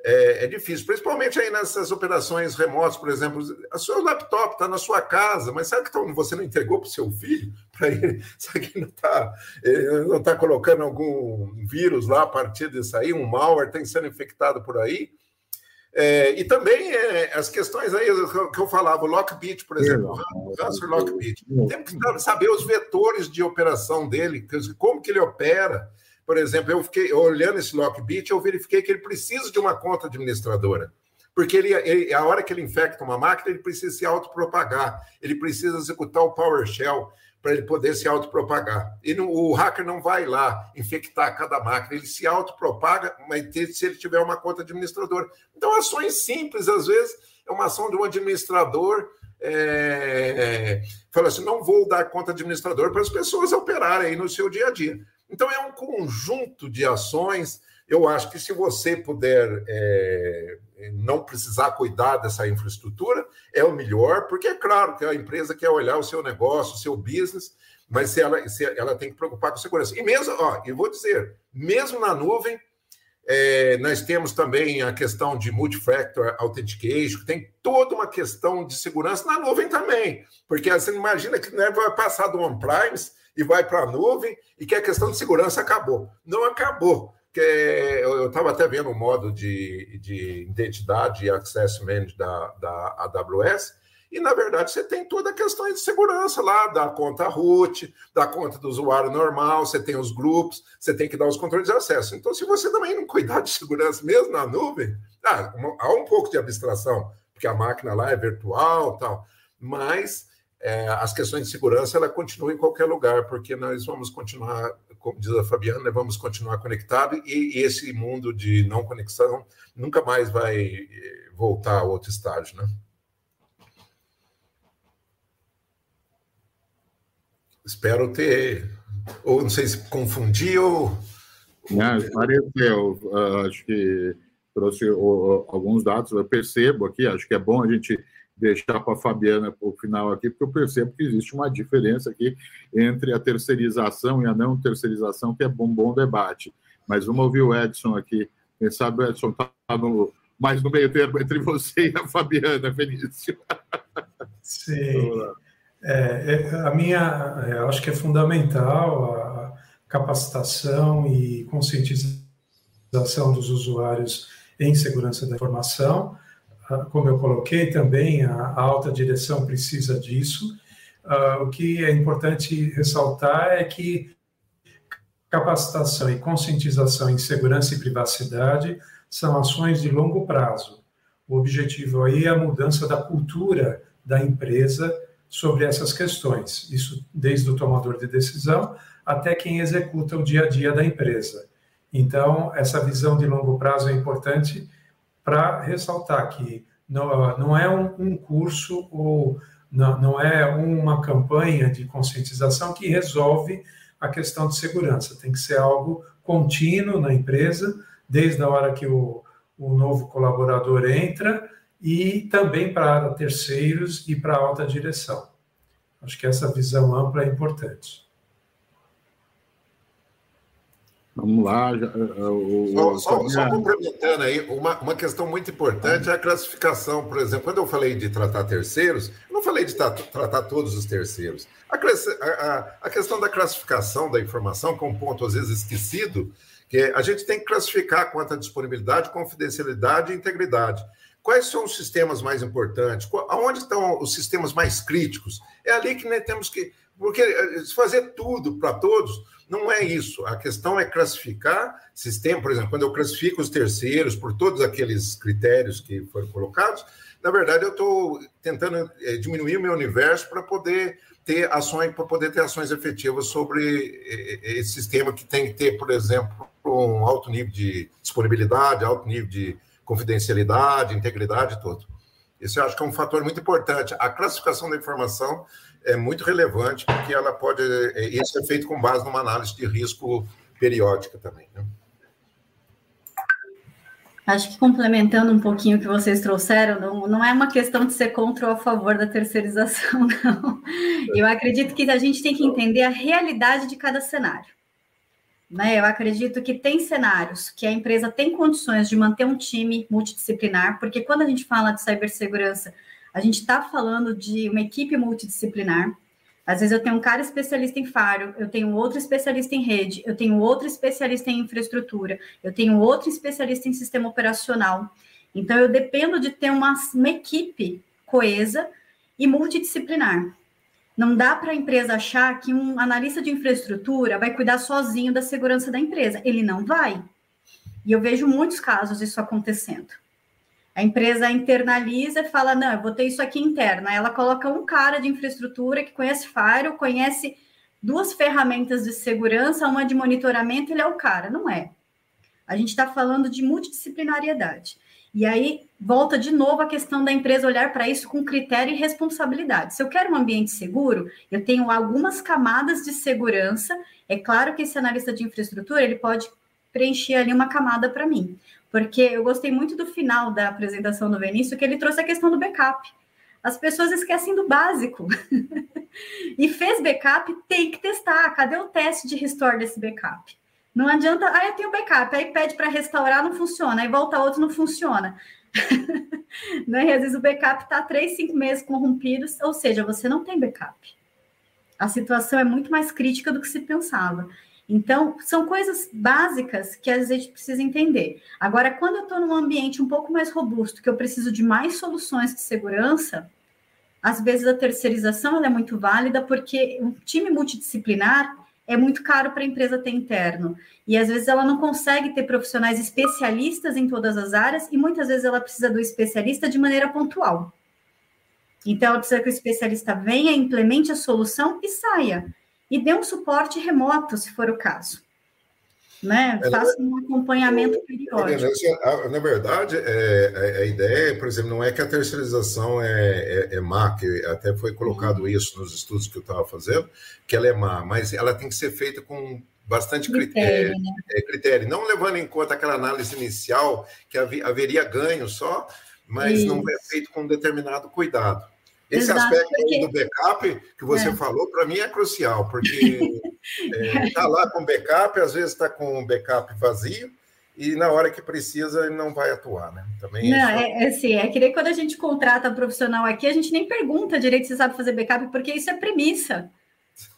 é, é, difícil, principalmente aí nessas operações remotas, por exemplo, a seu laptop está na sua casa, mas sabe que você não entregou para o seu filho? Para ele, sabe que não está não tá colocando algum vírus lá a partir disso aí, um malware tem sendo infectado por aí? É, e também é, as questões aí que eu falava, o Lockbit, por exemplo, o Ransom Lockbit, tem que saber os vetores de operação dele, como que ele opera, por exemplo, eu fiquei olhando esse Lockbit, eu verifiquei que ele precisa de uma conta administradora. Porque ele, ele, a hora que ele infecta uma máquina, ele precisa se autopropagar, ele precisa executar o PowerShell para ele poder se autopropagar. E não, o hacker não vai lá infectar cada máquina, ele se autopropaga, mas se ele tiver uma conta administradora. Então, ações simples, às vezes, é uma ação de um administrador. É, fala assim: não vou dar conta administrador para as pessoas operarem aí no seu dia a dia. Então, é um conjunto de ações. Eu acho que se você puder é, não precisar cuidar dessa infraestrutura, é o melhor, porque é claro que a empresa quer olhar o seu negócio, o seu business, mas se ela, se ela tem que preocupar com segurança. E mesmo, ó, eu vou dizer, mesmo na nuvem, é, nós temos também a questão de multifactor authentication, tem toda uma questão de segurança na nuvem também, porque você imagina que né, vai passar do on-premise e vai para a nuvem e que a questão de segurança acabou. Não acabou. Que eu estava até vendo o modo de, de identidade e access management da, da AWS, e na verdade você tem toda a questão de segurança lá, da conta root, da conta do usuário normal, você tem os grupos, você tem que dar os controles de acesso. Então, se você também não cuidar de segurança mesmo na nuvem, ah, há um pouco de abstração, porque a máquina lá é virtual tal, mas é, as questões de segurança ela continua em qualquer lugar, porque nós vamos continuar, como diz a Fabiana, vamos continuar conectados e, e esse mundo de não conexão nunca mais vai eh, voltar a outro estágio, né? Espero ter, ou não sei se confundi ou...
Não, esclareceu. Uh, acho que trouxe alguns dados, eu percebo aqui, acho que é bom a gente deixar para a Fabiana para o final aqui, porque eu percebo que existe uma diferença aqui entre a terceirização e a não terceirização, que é bom, bom debate. Mas vamos ouvir o Edson aqui. Quem sabe o Edson está no, mais no meio termo entre você e a Fabiana, Felício.
Sim. É, é, a minha, é, acho que é fundamental a capacitação e conscientização dos usuários em segurança da informação como eu coloquei também, a alta direção precisa disso. Uh, o que é importante ressaltar é que capacitação e conscientização em segurança e privacidade são ações de longo prazo. O objetivo aí é a mudança da cultura da empresa sobre essas questões, isso desde o tomador de decisão até quem executa o dia a dia da empresa. Então, essa visão de longo prazo é importante para ressaltar que não, não é um, um curso ou não, não é uma campanha de conscientização que resolve a questão de segurança. Tem que ser algo contínuo na empresa, desde a hora que o, o novo colaborador entra e também para terceiros e para alta direção. Acho que essa visão ampla é importante.
Vamos lá.
O, só, só, só, complementando aí, uma, uma questão muito importante é a classificação. Por exemplo, quando eu falei de tratar terceiros, eu não falei de tratar todos os terceiros. A, a, a questão da classificação da informação, que é um ponto às vezes esquecido, que a gente tem que classificar quanto à disponibilidade, confidencialidade e integridade. Quais são os sistemas mais importantes? Aonde estão os sistemas mais críticos? É ali que nós temos que. Porque eh, fazer tudo para todos não é isso. A questão é classificar sistema, por exemplo, quando eu classifico os terceiros por todos aqueles critérios que foram colocados, na verdade eu estou tentando eh, diminuir o meu universo para poder ter ações, para poder ter ações efetivas sobre eh, esse sistema que tem que ter, por exemplo, um alto nível de disponibilidade, alto nível de confidencialidade, integridade, tudo. Isso eu acho que é um fator muito importante. A classificação da informação é muito relevante, porque ela pode. É, isso é feito com base numa análise de risco periódica também. Né?
Acho que complementando um pouquinho o que vocês trouxeram, não, não é uma questão de ser contra ou a favor da terceirização, não. Eu acredito que a gente tem que entender a realidade de cada cenário. Né? Eu acredito que tem cenários que a empresa tem condições de manter um time multidisciplinar, porque quando a gente fala de cibersegurança, a gente está falando de uma equipe multidisciplinar. Às vezes eu tenho um cara especialista em faro, eu tenho outro especialista em rede, eu tenho outro especialista em infraestrutura, eu tenho outro especialista em sistema operacional. Então eu dependo de ter uma, uma equipe coesa e multidisciplinar. Não dá para a empresa achar que um analista de infraestrutura vai cuidar sozinho da segurança da empresa. Ele não vai. E eu vejo muitos casos disso acontecendo. A empresa internaliza e fala: não, eu vou ter isso aqui interna. Ela coloca um cara de infraestrutura que conhece Fire, conhece duas ferramentas de segurança, uma de monitoramento, ele é o cara. Não é. A gente está falando de multidisciplinariedade. E aí volta de novo a questão da empresa olhar para isso com critério e responsabilidade. Se eu quero um ambiente seguro, eu tenho algumas camadas de segurança. É claro que esse analista de infraestrutura ele pode preencher ali uma camada para mim, porque eu gostei muito do final da apresentação do Vinícius, que ele trouxe a questão do backup. As pessoas esquecem do básico. e fez backup, tem que testar. Cadê o teste de restore desse backup? Não adianta, ah, eu tenho backup, aí pede para restaurar, não funciona, aí volta outro, não funciona. né? E às vezes o backup está três, cinco meses corrompidos, ou seja, você não tem backup. A situação é muito mais crítica do que se pensava. Então, são coisas básicas que a gente precisa entender. Agora, quando eu estou num ambiente um pouco mais robusto, que eu preciso de mais soluções de segurança, às vezes a terceirização é muito válida, porque um time multidisciplinar é muito caro para a empresa ter interno. E às vezes ela não consegue ter profissionais especialistas em todas as áreas, e muitas vezes ela precisa do especialista de maneira pontual. Então, ela precisa que o especialista venha, implemente a solução e saia. E dê um suporte remoto, se for o caso né? É, Faça um acompanhamento periódico.
Na verdade, é, é, a ideia, por exemplo, não é que a terceirização é, é, é má, que até foi colocado uhum. isso nos estudos que eu estava fazendo, que ela é má, mas ela tem que ser feita com bastante critério, critério, né? é, critério, não levando em conta aquela análise inicial que haveria ganho só, mas isso. não é feito com determinado cuidado. Esse Exato, aspecto porque... do backup que você é. falou, para mim é crucial, porque está é, tá lá com backup, às vezes está com backup vazio, e na hora que precisa ele não vai atuar, né?
Também não, é, é assim, é que nem quando a gente contrata profissional aqui, a gente nem pergunta direito se sabe fazer backup, porque isso é premissa.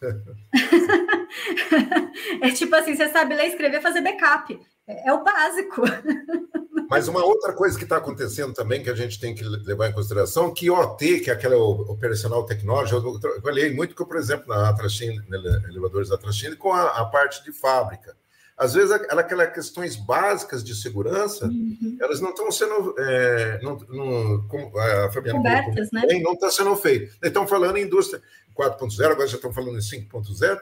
é tipo assim, você sabe ler, escrever, fazer backup. É, é o básico.
Mas uma outra coisa que está acontecendo também que a gente tem que levar em consideração, que OT, que é aquela Operational Technology, eu trabalhei muito, com, por exemplo, na Atrachine, elevadores da Atrachine, com a, a, parte de fábrica. Às vezes, aquelas questões básicas de segurança, uhum. elas não estão sendo, é, não, não, como a Fabiana Cobertas, né? não está sendo feito. Estão falando em indústria 4.0, agora já estão falando em 5.0,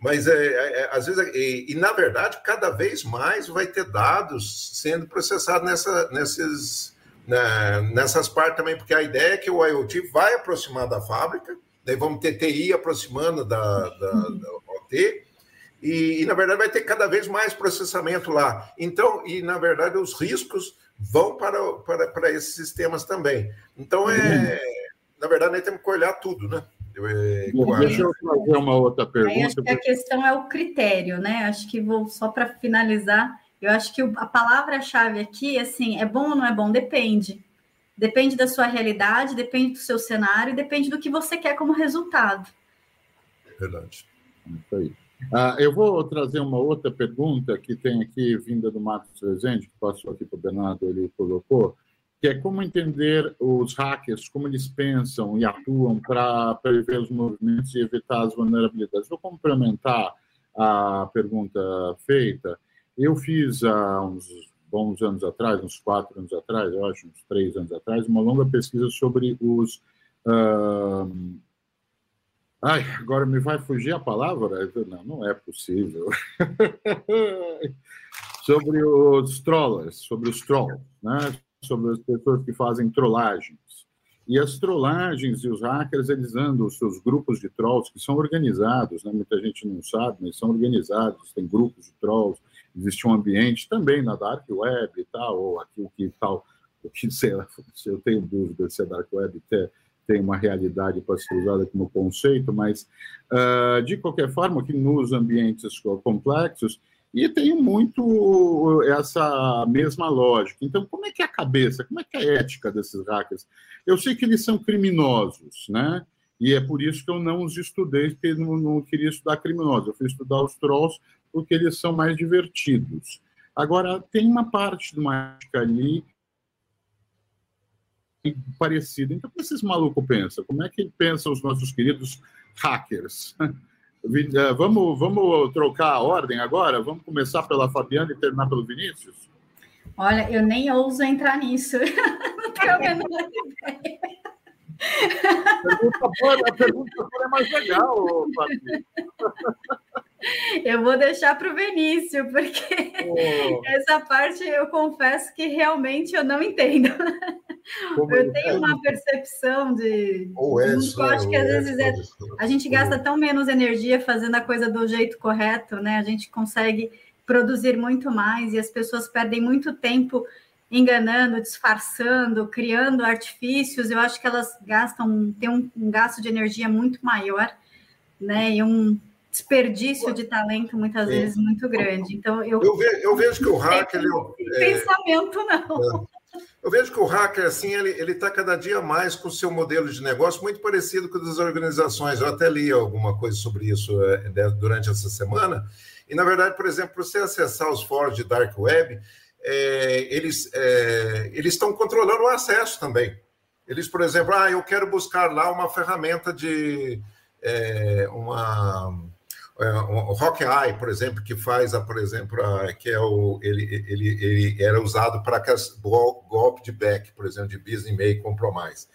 mas, é, é, é, às vezes, e, e, na verdade, cada vez mais vai ter dados sendo processados nessa, nesses, na, nessas partes também, porque a ideia é que o IoT vai aproximar da fábrica, daí vamos ter TI aproximando da, da, da OT, e, e, na verdade, vai ter cada vez mais processamento lá. Então, e na verdade, os riscos vão para, para, para esses sistemas também. Então, é, na verdade, nós temos que olhar tudo, né?
É, deixa eu fazer uma outra pergunta. Aí
acho que a questão é o critério, né? Acho que vou só para finalizar. Eu acho que a palavra-chave aqui, assim, é bom ou não é bom? Depende. Depende da sua realidade, depende do seu cenário, depende do que você quer como resultado.
Verdade. Isso aí. Ah, eu vou trazer uma outra pergunta que tem aqui, vinda do Marcos Rezende, que passou aqui para o Bernardo, ele colocou, que é como entender os hackers, como eles pensam e atuam para prever os movimentos e evitar as vulnerabilidades. Vou complementar a pergunta feita. Eu fiz há uns bons anos atrás, uns quatro anos atrás, eu acho, uns três anos atrás, uma longa pesquisa sobre os uh, Ai, agora me vai fugir a palavra? Não, não é possível. sobre os trollers, sobre os trolls, né? Sobre as pessoas que fazem trollagens. E as trollagens e os hackers, eles andam, os seus grupos de trolls, que são organizados, né? muita gente não sabe, mas são organizados, tem grupos de trolls, existe um ambiente também na Dark Web e tal, ou aquilo que tal, o que sei lá, eu tenho dúvida se a Dark Web tem tem uma realidade para ser usada como conceito, mas, uh, de qualquer forma, que nos ambientes complexos, e tem muito essa mesma lógica. Então, como é que é a cabeça, como é que é a ética desses hackers? Eu sei que eles são criminosos, né? E é por isso que eu não os estudei, porque não, não queria estudar criminosos. Eu fui estudar os trolls porque eles são mais divertidos. Agora, tem uma parte de uma ética ali parecido. Então, o que esses malucos pensam? Como é que pensam os nossos queridos hackers? Eh, vamos, vamos trocar a ordem agora? Vamos começar pela Fabiana e terminar pelo Vinícius?
Olha, eu nem ouso entrar nisso. Não tenho a menor ideia.
A pergunta é mais legal, Fabiana.
Eu vou deixar para o Benício, porque oh. essa parte eu confesso que realmente eu não entendo. Como eu tenho é? uma percepção de.
Ou é,
acho que às vezes é, a gente gasta tão menos energia fazendo a coisa do jeito correto, né? A gente consegue produzir muito mais e as pessoas perdem muito tempo enganando, disfarçando, criando artifícios. Eu acho que elas gastam, tem um, um gasto de energia muito maior, né? E um desperdício de talento muitas vezes muito grande. Então eu
eu, ve, eu vejo que o hacker ele,
é, pensamento não.
É. Eu vejo que o hacker assim ele ele está cada dia mais com o seu modelo de negócio muito parecido com o das organizações. Eu até li alguma coisa sobre isso é, durante essa semana. E na verdade, por exemplo, para você acessar os fóruns de dark web, é, eles é, eles estão controlando o acesso também. Eles, por exemplo, ah, eu quero buscar lá uma ferramenta de é, uma é, o Hawkeye, por exemplo, que faz, a, por exemplo, a, que é o ele, ele, ele era usado para golpe de back, por exemplo, de business may compromise.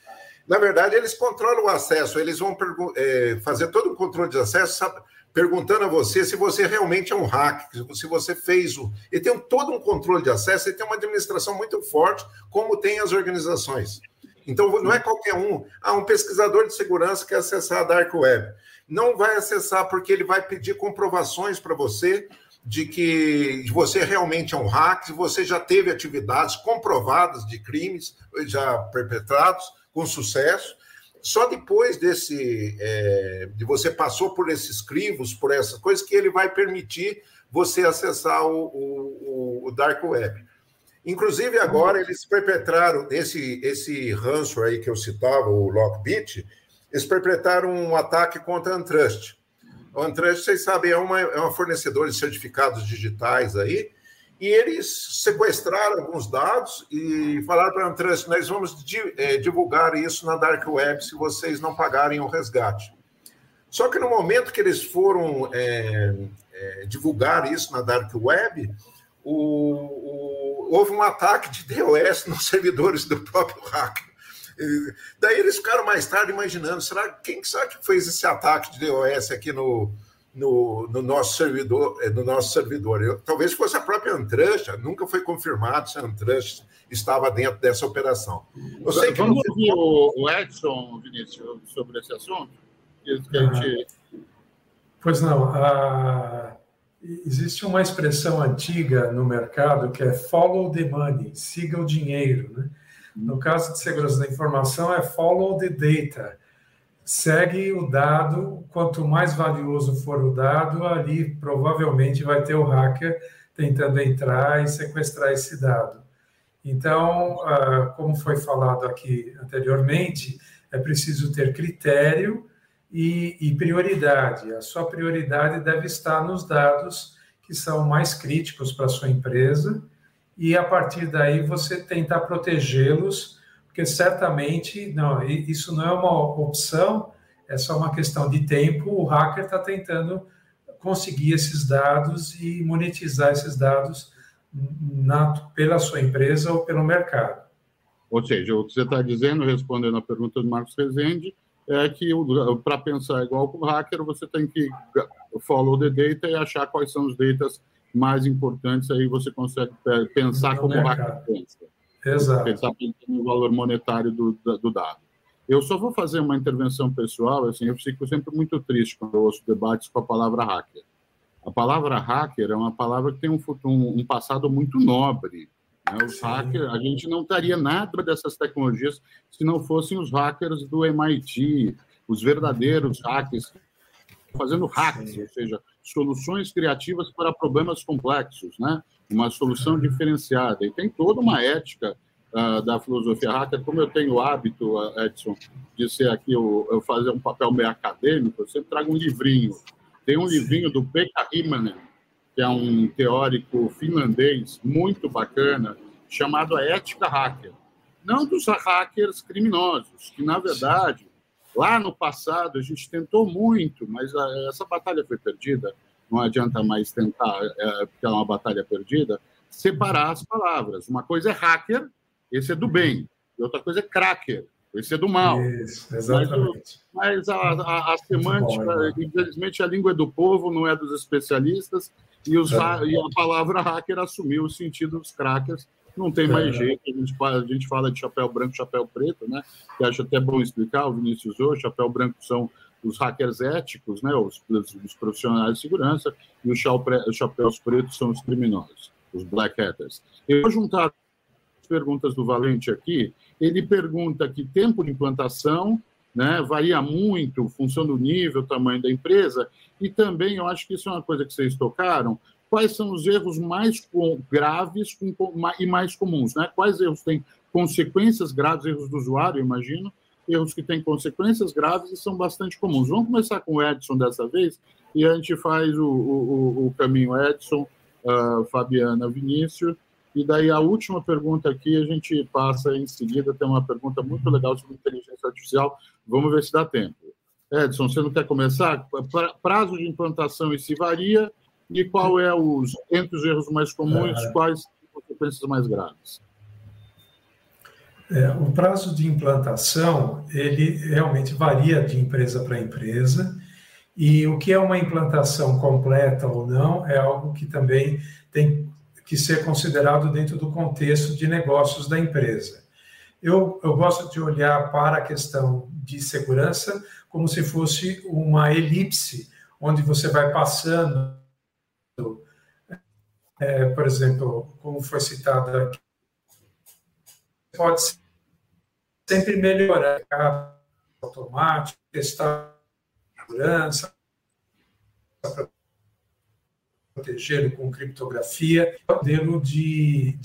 Na verdade, eles controlam o acesso, eles vão é, fazer todo o controle de acesso, sabe, perguntando a você se você realmente é um hack, se você fez o. Ele tem todo um controle de acesso, ele tem uma administração muito forte, como tem as organizações. Então, não é qualquer um. Ah, um pesquisador de segurança quer acessar a Dark Web não vai acessar porque ele vai pedir comprovações para você de que você realmente é um hack, se você já teve atividades comprovadas de crimes já perpetrados com sucesso. Só depois desse é, de você passou por esses crivos, por essas coisas, que ele vai permitir você acessar o, o, o Dark Web. Inclusive, agora eles perpetraram esse, esse ransomware aí que eu citava, o Lockbit, eles perpetraram um ataque contra a Antrust. O Antrust, vocês sabem, é uma, é uma fornecedora de certificados digitais aí, e eles sequestraram alguns dados e falaram para a Antrust, nós vamos é, divulgar isso na Dark Web se vocês não pagarem o resgate. Só que no momento que eles foram é, é, divulgar isso na Dark Web, o, o, houve um ataque de DOS nos servidores do próprio hacker. Daí eles ficaram mais tarde imaginando, será quem será que fez esse ataque de DOS aqui no, no, no nosso servidor? Eh, no nosso servidor? Eu, talvez fosse a própria Antrust, nunca foi confirmado se a Antrust estava dentro dessa operação.
Eu sei que Vamos ouvir o, Edson, Vinícius, sobre esse assunto? Que a gente...
Pois não. A... Existe uma expressão antiga no mercado que é follow the money, siga o dinheiro, né? No caso de segurança da informação, é follow the data. Segue o dado, quanto mais valioso for o dado, ali provavelmente vai ter o hacker tentando entrar e sequestrar esse dado. Então, ah, como foi falado aqui anteriormente, é preciso ter critério e, prioridade. A sua prioridade deve estar nos dados que são mais críticos para a sua empresa e a partir daí você tentar protegê-los, porque certamente não, isso não é uma opção, é só uma questão de tempo. O hacker está tentando conseguir esses dados e monetizar esses dados na, pela sua empresa ou pelo mercado.
Ou seja, o que você está dizendo, respondendo a pergunta do Marcos Rezende, é que para pensar igual com o hacker, você tem que follow the data e achar quais são os datas mais importantes, aí você consegue pensar como o hacker pensa.
Exato.
Pensar no valor monetário do, do dado. Eu só vou fazer uma intervenção pessoal, assim, eu fico sempre muito triste quando eu ouço debates com a palavra hacker. A palavra hacker é uma palavra que tem um, um, um passado muito nobre. Né? Os hackers, a gente não teria nada dessas tecnologias se não fossem os hackers do MIT, os verdadeiros hackers fazendo hacks, Sim. ou seja, soluções criativas para problemas complexos, né? Uma solução diferenciada e tem toda uma ética uh, da filosofia hacker. Como eu tenho o hábito, uh, Edson, de ser aqui eu, eu fazer um papel meio acadêmico, eu sempre trago um livrinho. Tem um livrinho do Pekka Himanen, que é um teórico finlandês muito bacana, chamado A Ética Hacker. Não dos hackers criminosos, que, na verdade, lá no passado a gente tentou muito, mas a, essa batalha foi perdida, não adianta mais tentar, é, porque é uma batalha perdida, separar as palavras. Uma coisa é hacker, esse é do bem, e outra coisa é cracker, esse é do mal.
Isso, exatamente.
Mas, mas a, a, a semântica, bom, infelizmente, a língua é do povo, não é dos especialistas, e, os, é. e a palavra hacker assumiu o sentido dos crackers. Não tem mais é. jeito, a gente, fala, a gente fala de chapéu branco, chapéu preto, né? Que acho até bom explicar, o Vinícius usou, chapéu branco são os hackers éticos, né? Os, os profissionais de segurança, e os chapéus pretos são os criminosos, os black hatters. Eu vou juntar perguntas do Valente aqui, ele pergunta que tempo de implantação né, varia muito, função do nível, tamanho da empresa, e também eu acho que isso é uma coisa que vocês tocaram, quais são os erros mais graves e mais comuns, né? Quais erros têm consequências graves, erros do usuário, imagino, erros que têm consequências graves e são bastante comuns. Vamos começar com o Edson dessa vez, e a gente faz o, o, o caminho Edson, uh, Fabiana, Vinícius, e daí a última pergunta aqui, a gente passa em seguida, tem uma pergunta muito legal sobre inteligência artificial. Vamos ver se dá tempo. Edson, você não quer começar? Prazo de implantação e se varia, e qual é os, entre os erros mais comuns, é. quais as consequências mais graves?
É, o prazo de implantação, ele realmente varia de empresa para empresa, e o que é uma implantação completa ou não é algo que também tem que ser considerado dentro do contexto de negócios da empresa. Eu, eu gosto de olhar para a questão de segurança como se fosse uma elipse, onde você vai passando, é, por exemplo, como foi citado aqui, pode sempre melhorar automático, testar segurança, protegê-lo com criptografia, modelo de,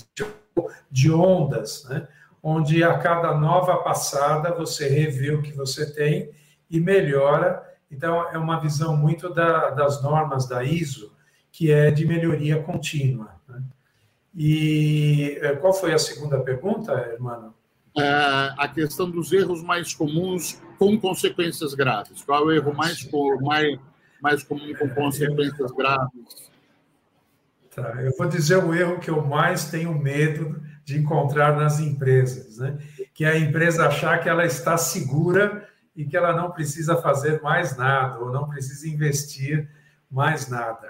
de ondas, né? onde a cada nova passada você revê o que você tem e melhora. Então, é uma visão muito da, das normas da ISO, que é de melhoria contínua. Né? E eh, qual foi a segunda pergunta, irmão?
É, a questão dos erros mais comuns com consequências graves. Qual é o erro mais, mais, mais comum com consequências graves?
Tá, eu vou dizer o erro que eu mais tenho medo de encontrar nas empresas, né? Que é a empresa achar que ela está segura e que ela não precisa fazer mais nada ou não precisa investir mais nada.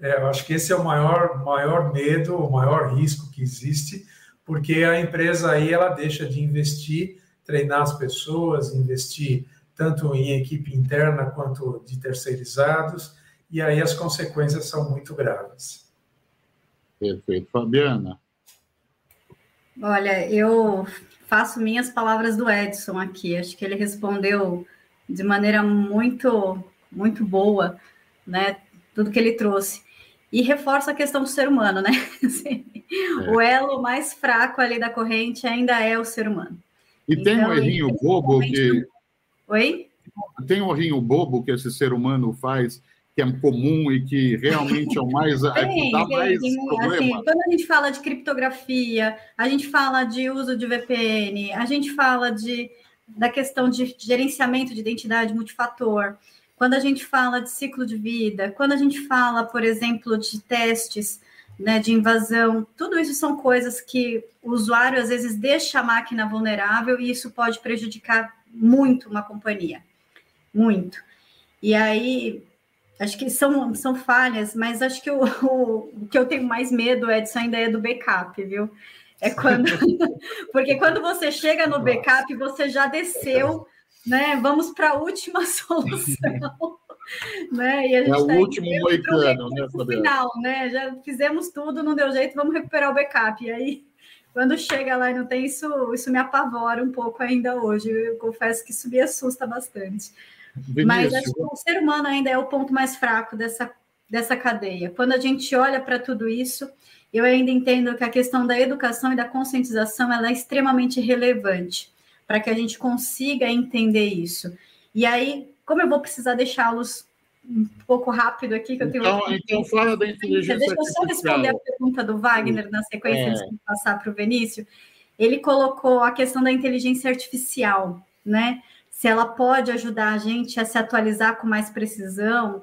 É, eu acho que esse é o maior, maior medo, o maior risco que existe, porque a empresa aí ela deixa de investir, treinar as pessoas, investir tanto em equipe interna quanto de terceirizados, e aí as consequências são muito graves.
Perfeito. Fabiana?
Olha, eu faço minhas palavras do Edson aqui. Acho que ele respondeu de maneira muito, muito boa, né? Tudo que ele trouxe. E reforça a questão do ser humano, né? É. O elo mais fraco ali da corrente ainda é o ser humano.
E então, tem um errinho bobo que.
Oi?
Tem um errinho bobo que esse ser humano faz que é comum e que realmente é o mais, é tem, dá mais tem, problema. Assim,
quando a gente fala de criptografia, a gente fala de uso de VPN, a gente fala de, da questão de gerenciamento de identidade multifator, quando a gente fala de ciclo de vida, quando a gente fala, por exemplo, de testes né, de invasão, tudo isso são coisas que o usuário às vezes deixa a máquina vulnerável e isso pode prejudicar muito uma companhia. Muito. E aí, Acho que são, são falhas, mas acho que o, o, o que eu tenho mais medo, Edson, ainda é do backup, viu? É quando. Porque quando você chega no backup, você já desceu, né? Vamos para a última solução. né? E a gente
é o tá último moicano, né,
final, né? Já fizemos tudo, não deu jeito, vamos recuperar o backup. E aí, quando chega lá e não tem isso, isso me apavora um pouco ainda hoje. Eu confesso que isso me assusta bastante. Vinícius. Mas acho que o ser humano ainda é o ponto mais fraco dessa, dessa cadeia. Quando a gente olha para tudo isso, eu ainda entendo que a questão da educação e da conscientização ela é extremamente relevante para que a gente consiga entender isso. E aí, como eu vou precisar deixá-los um pouco rápido aqui, que eu tenho.
Então, então fala da inteligência
Deixa eu só responder a pergunta do Wagner na sequência, é. antes de passar para o Vinícius. Ele colocou a questão da inteligência artificial, né? se ela pode ajudar a gente a se atualizar com mais precisão.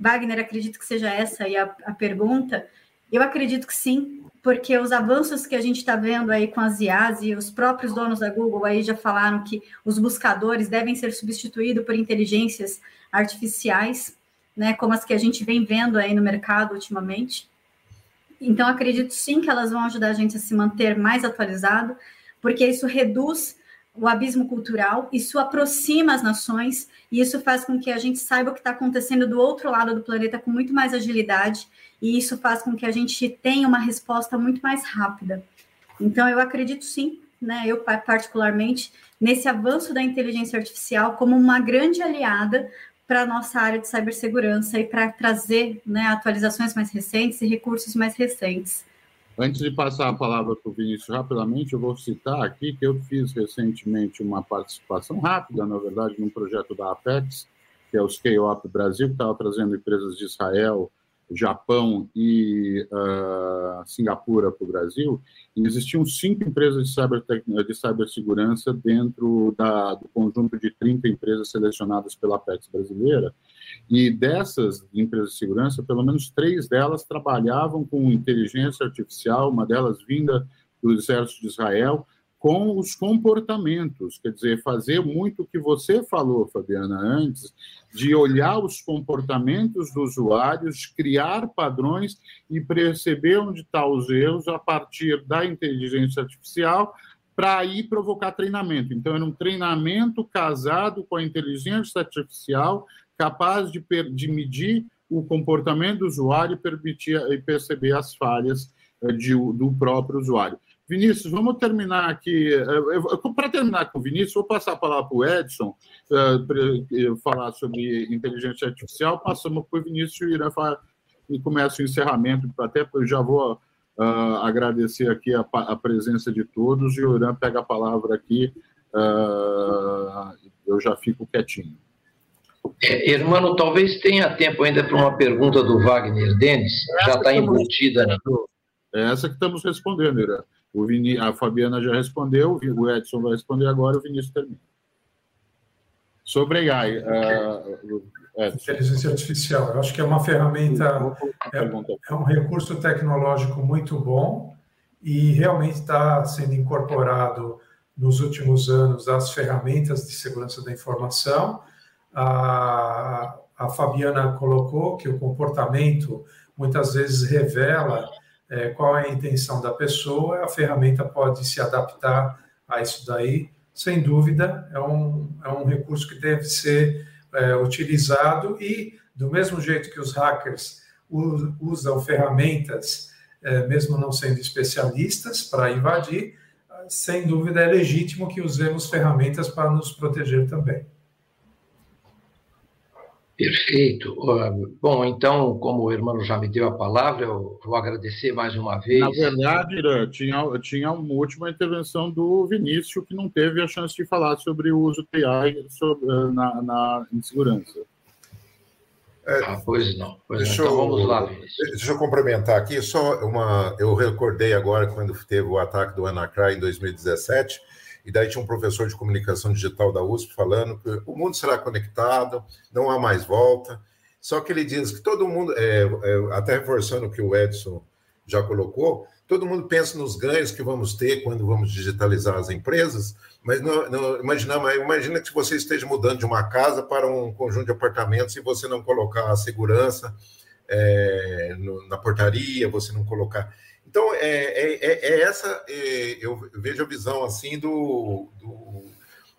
Wagner, acredito que seja essa aí a, a pergunta. Eu acredito que sim, porque os avanços que a gente está vendo aí com as IAs e os próprios donos da Google aí já falaram que os buscadores devem ser substituídos por inteligências artificiais, né, como as que a gente vem vendo aí no mercado ultimamente. Então, acredito sim que elas vão ajudar a gente a se manter mais atualizado, porque isso reduz o abismo cultural, isso aproxima as nações e isso faz com que a gente saiba o que está acontecendo do outro lado do planeta com muito mais agilidade e isso faz com que a gente tenha uma resposta muito mais rápida. Então, eu acredito sim, né, eu particularmente, nesse avanço da inteligência artificial como uma grande aliada para a nossa área de cibersegurança e para trazer né, atualizações mais recentes e recursos mais recentes.
Antes de passar a palavra para o Vinícius rapidamente, eu vou citar aqui que eu fiz recentemente uma participação rápida, na verdade, num projeto da Apex, que é o Scale Up Brasil, que estava trazendo empresas de Israel, Japão e uh, Singapura para o Brasil, e existiam cinco empresas de, cyber, de cibersegurança dentro da, do conjunto de 30 empresas selecionadas pela Apex brasileira, e dessas empresas de segurança, pelo menos três delas trabalhavam com inteligência artificial, uma delas vinda do Exército de Israel, com os comportamentos, quer dizer, fazer muito o que você falou, Fabiana, antes, de olhar os comportamentos dos usuários, criar padrões e perceber onde estão tá os erros a partir da inteligência artificial para aí provocar treinamento. Então, era um treinamento casado com a inteligência artificial capaz de, de medir o comportamento do usuário e, permitir, e perceber as falhas eh, de, do próprio usuário. Vinícius, vamos terminar aqui. Eh, para terminar com o Vinícius, vou passar a palavra para o Edson, uh, para falar sobre inteligência artificial. Passamos para o Vinícius e irá falar, e começa o encerramento, até eu já vou uh, agradecer aqui a, a, presença de todos, e o Irã pega a palavra aqui, uh, eu já fico quietinho.
É, irmão, talvez tenha tempo ainda para uma pergunta do Wagner Denis, já está embutida. Né?
É essa que estamos respondendo, Irã. O Vini, a Fabiana já respondeu, o Edson vai responder agora, o Vinícius termina. Sobre AI. Uh,
Inteligência artificial, eu acho que é uma ferramenta, é, é um recurso tecnológico muito bom e realmente está sendo incorporado nos últimos anos às ferramentas de segurança da informação a, a Fabiana colocou que o comportamento muitas vezes revela é, qual é a intenção da pessoa, a ferramenta pode se adaptar a isso daí. Sem dúvida, é um, é um recurso que deve ser é, utilizado e, do mesmo jeito que os hackers usam ferramentas, é, mesmo não sendo especialistas, para invadir, sem dúvida é legítimo que usemos ferramentas para nos proteger também.
Perfeito. Bom, então, como o irmão já me deu a palavra, eu vou agradecer mais uma vez.
Na verdade, Irã, tinha, tinha uma última intervenção do Vinícius que não teve a chance de falar sobre o uso do AI sobre, na, na insegurança.
É, ah, pois não. Pois deixa, não. Então, vamos lá, Vinícius.
Deixa eu complementar aqui. Só uma. Eu recordei agora quando teve o ataque do Anacra em 2017 e daí tinha um professor de comunicação digital da USP falando que o mundo será conectado, não há mais volta. Só que ele diz que todo mundo, é, é, até reforçando o que o Edson já colocou, todo mundo pensa nos ganhos que vamos ter quando vamos digitalizar as empresas, mas não, não imagina, imagina que você esteja mudando de uma casa para um conjunto de apartamentos e você não colocar a segurança é, no, na portaria, você não colocar. Então, é, é, é, é essa, é, eu vejo a visão assim do. do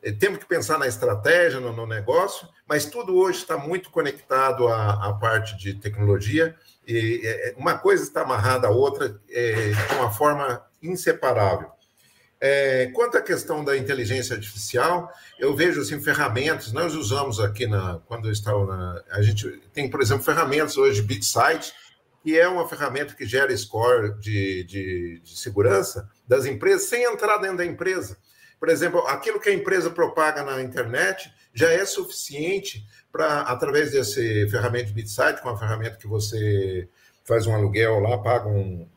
é, temos que pensar na estratégia, no, no, negócio, mas tudo hoje está muito conectado à, à parte de tecnologia, e é, uma coisa está amarrada à outra de uma forma inseparável. É, quanto à questão da inteligência artificial, eu vejo assim ferramentas. Nós usamos aqui na quando eu estava na, a gente tem, por exemplo, ferramentas hoje BitSight que é uma ferramenta que gera score de, de, de, segurança das empresas sem entrar dentro da empresa. Por exemplo, aquilo que a empresa propaga na internet já é suficiente para, através desse ferramenta de BitSite, com a ferramenta que você faz um aluguel lá, paga um,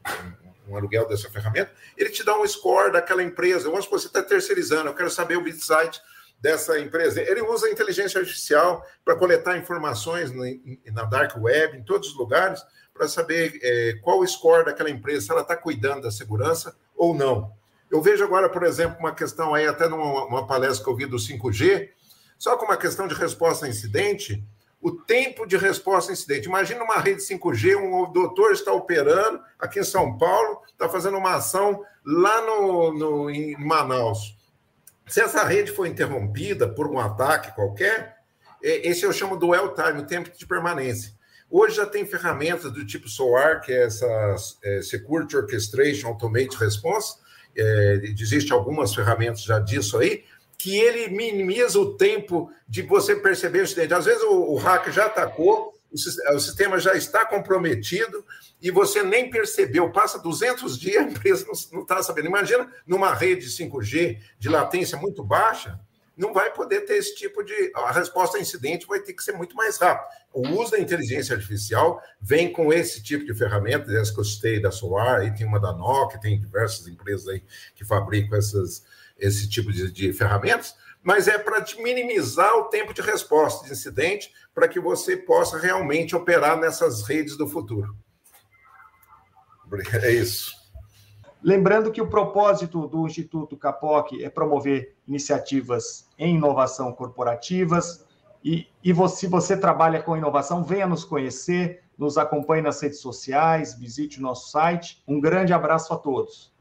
um, um aluguel dessa ferramenta, ele te dá um score daquela empresa. Vamos supor, você está terceirizando, eu quero saber o BitSite dessa empresa. Ele usa a inteligência artificial para coletar informações na dark web, em todos os lugares, para saber é, qual o score daquela empresa, se ela está cuidando da segurança ou não. Eu vejo agora, por exemplo, uma questão aí, até numa palestra que eu vi do 5G, só com uma questão de resposta a incidente, o tempo de resposta a incidente. Imagina uma rede 5G, um doutor está operando aqui em São Paulo, está fazendo uma ação lá no, no, em Manaus. Se essa rede for interrompida por um ataque qualquer, é, esse eu chamo do well time, o tempo de permanência. Hoje já tem ferramentas do tipo SOAR, que é essa é, Security Orchestration Automated Response, é, existe algumas ferramentas já disso aí, que ele minimiza o tempo de você perceber o incidente. Às vezes o, o hacker já atacou, o, sistema já está comprometido e você nem percebeu. Passa 200 dias, a empresa não está sabendo. Imagina numa rede 5G de latência muito baixa, não vai poder ter esse tipo de. A resposta a incidente vai ter que ser muito mais rápida. O uso da inteligência artificial vem com esse tipo de ferramentas, essa que eu citei da Solar, aí tem uma da Nokia, tem diversas empresas aí que fabricam essas, esse tipo de, de ferramentas, mas é para minimizar o tempo de resposta de incidente para que você possa realmente operar nessas redes do futuro. É isso.
Lembrando que o propósito do Instituto Capoc é promover iniciativas em inovação corporativas. E, e você, se você trabalha com inovação, venha nos conhecer, nos acompanhe nas redes sociais, visite o nosso site. Um grande abraço a todos.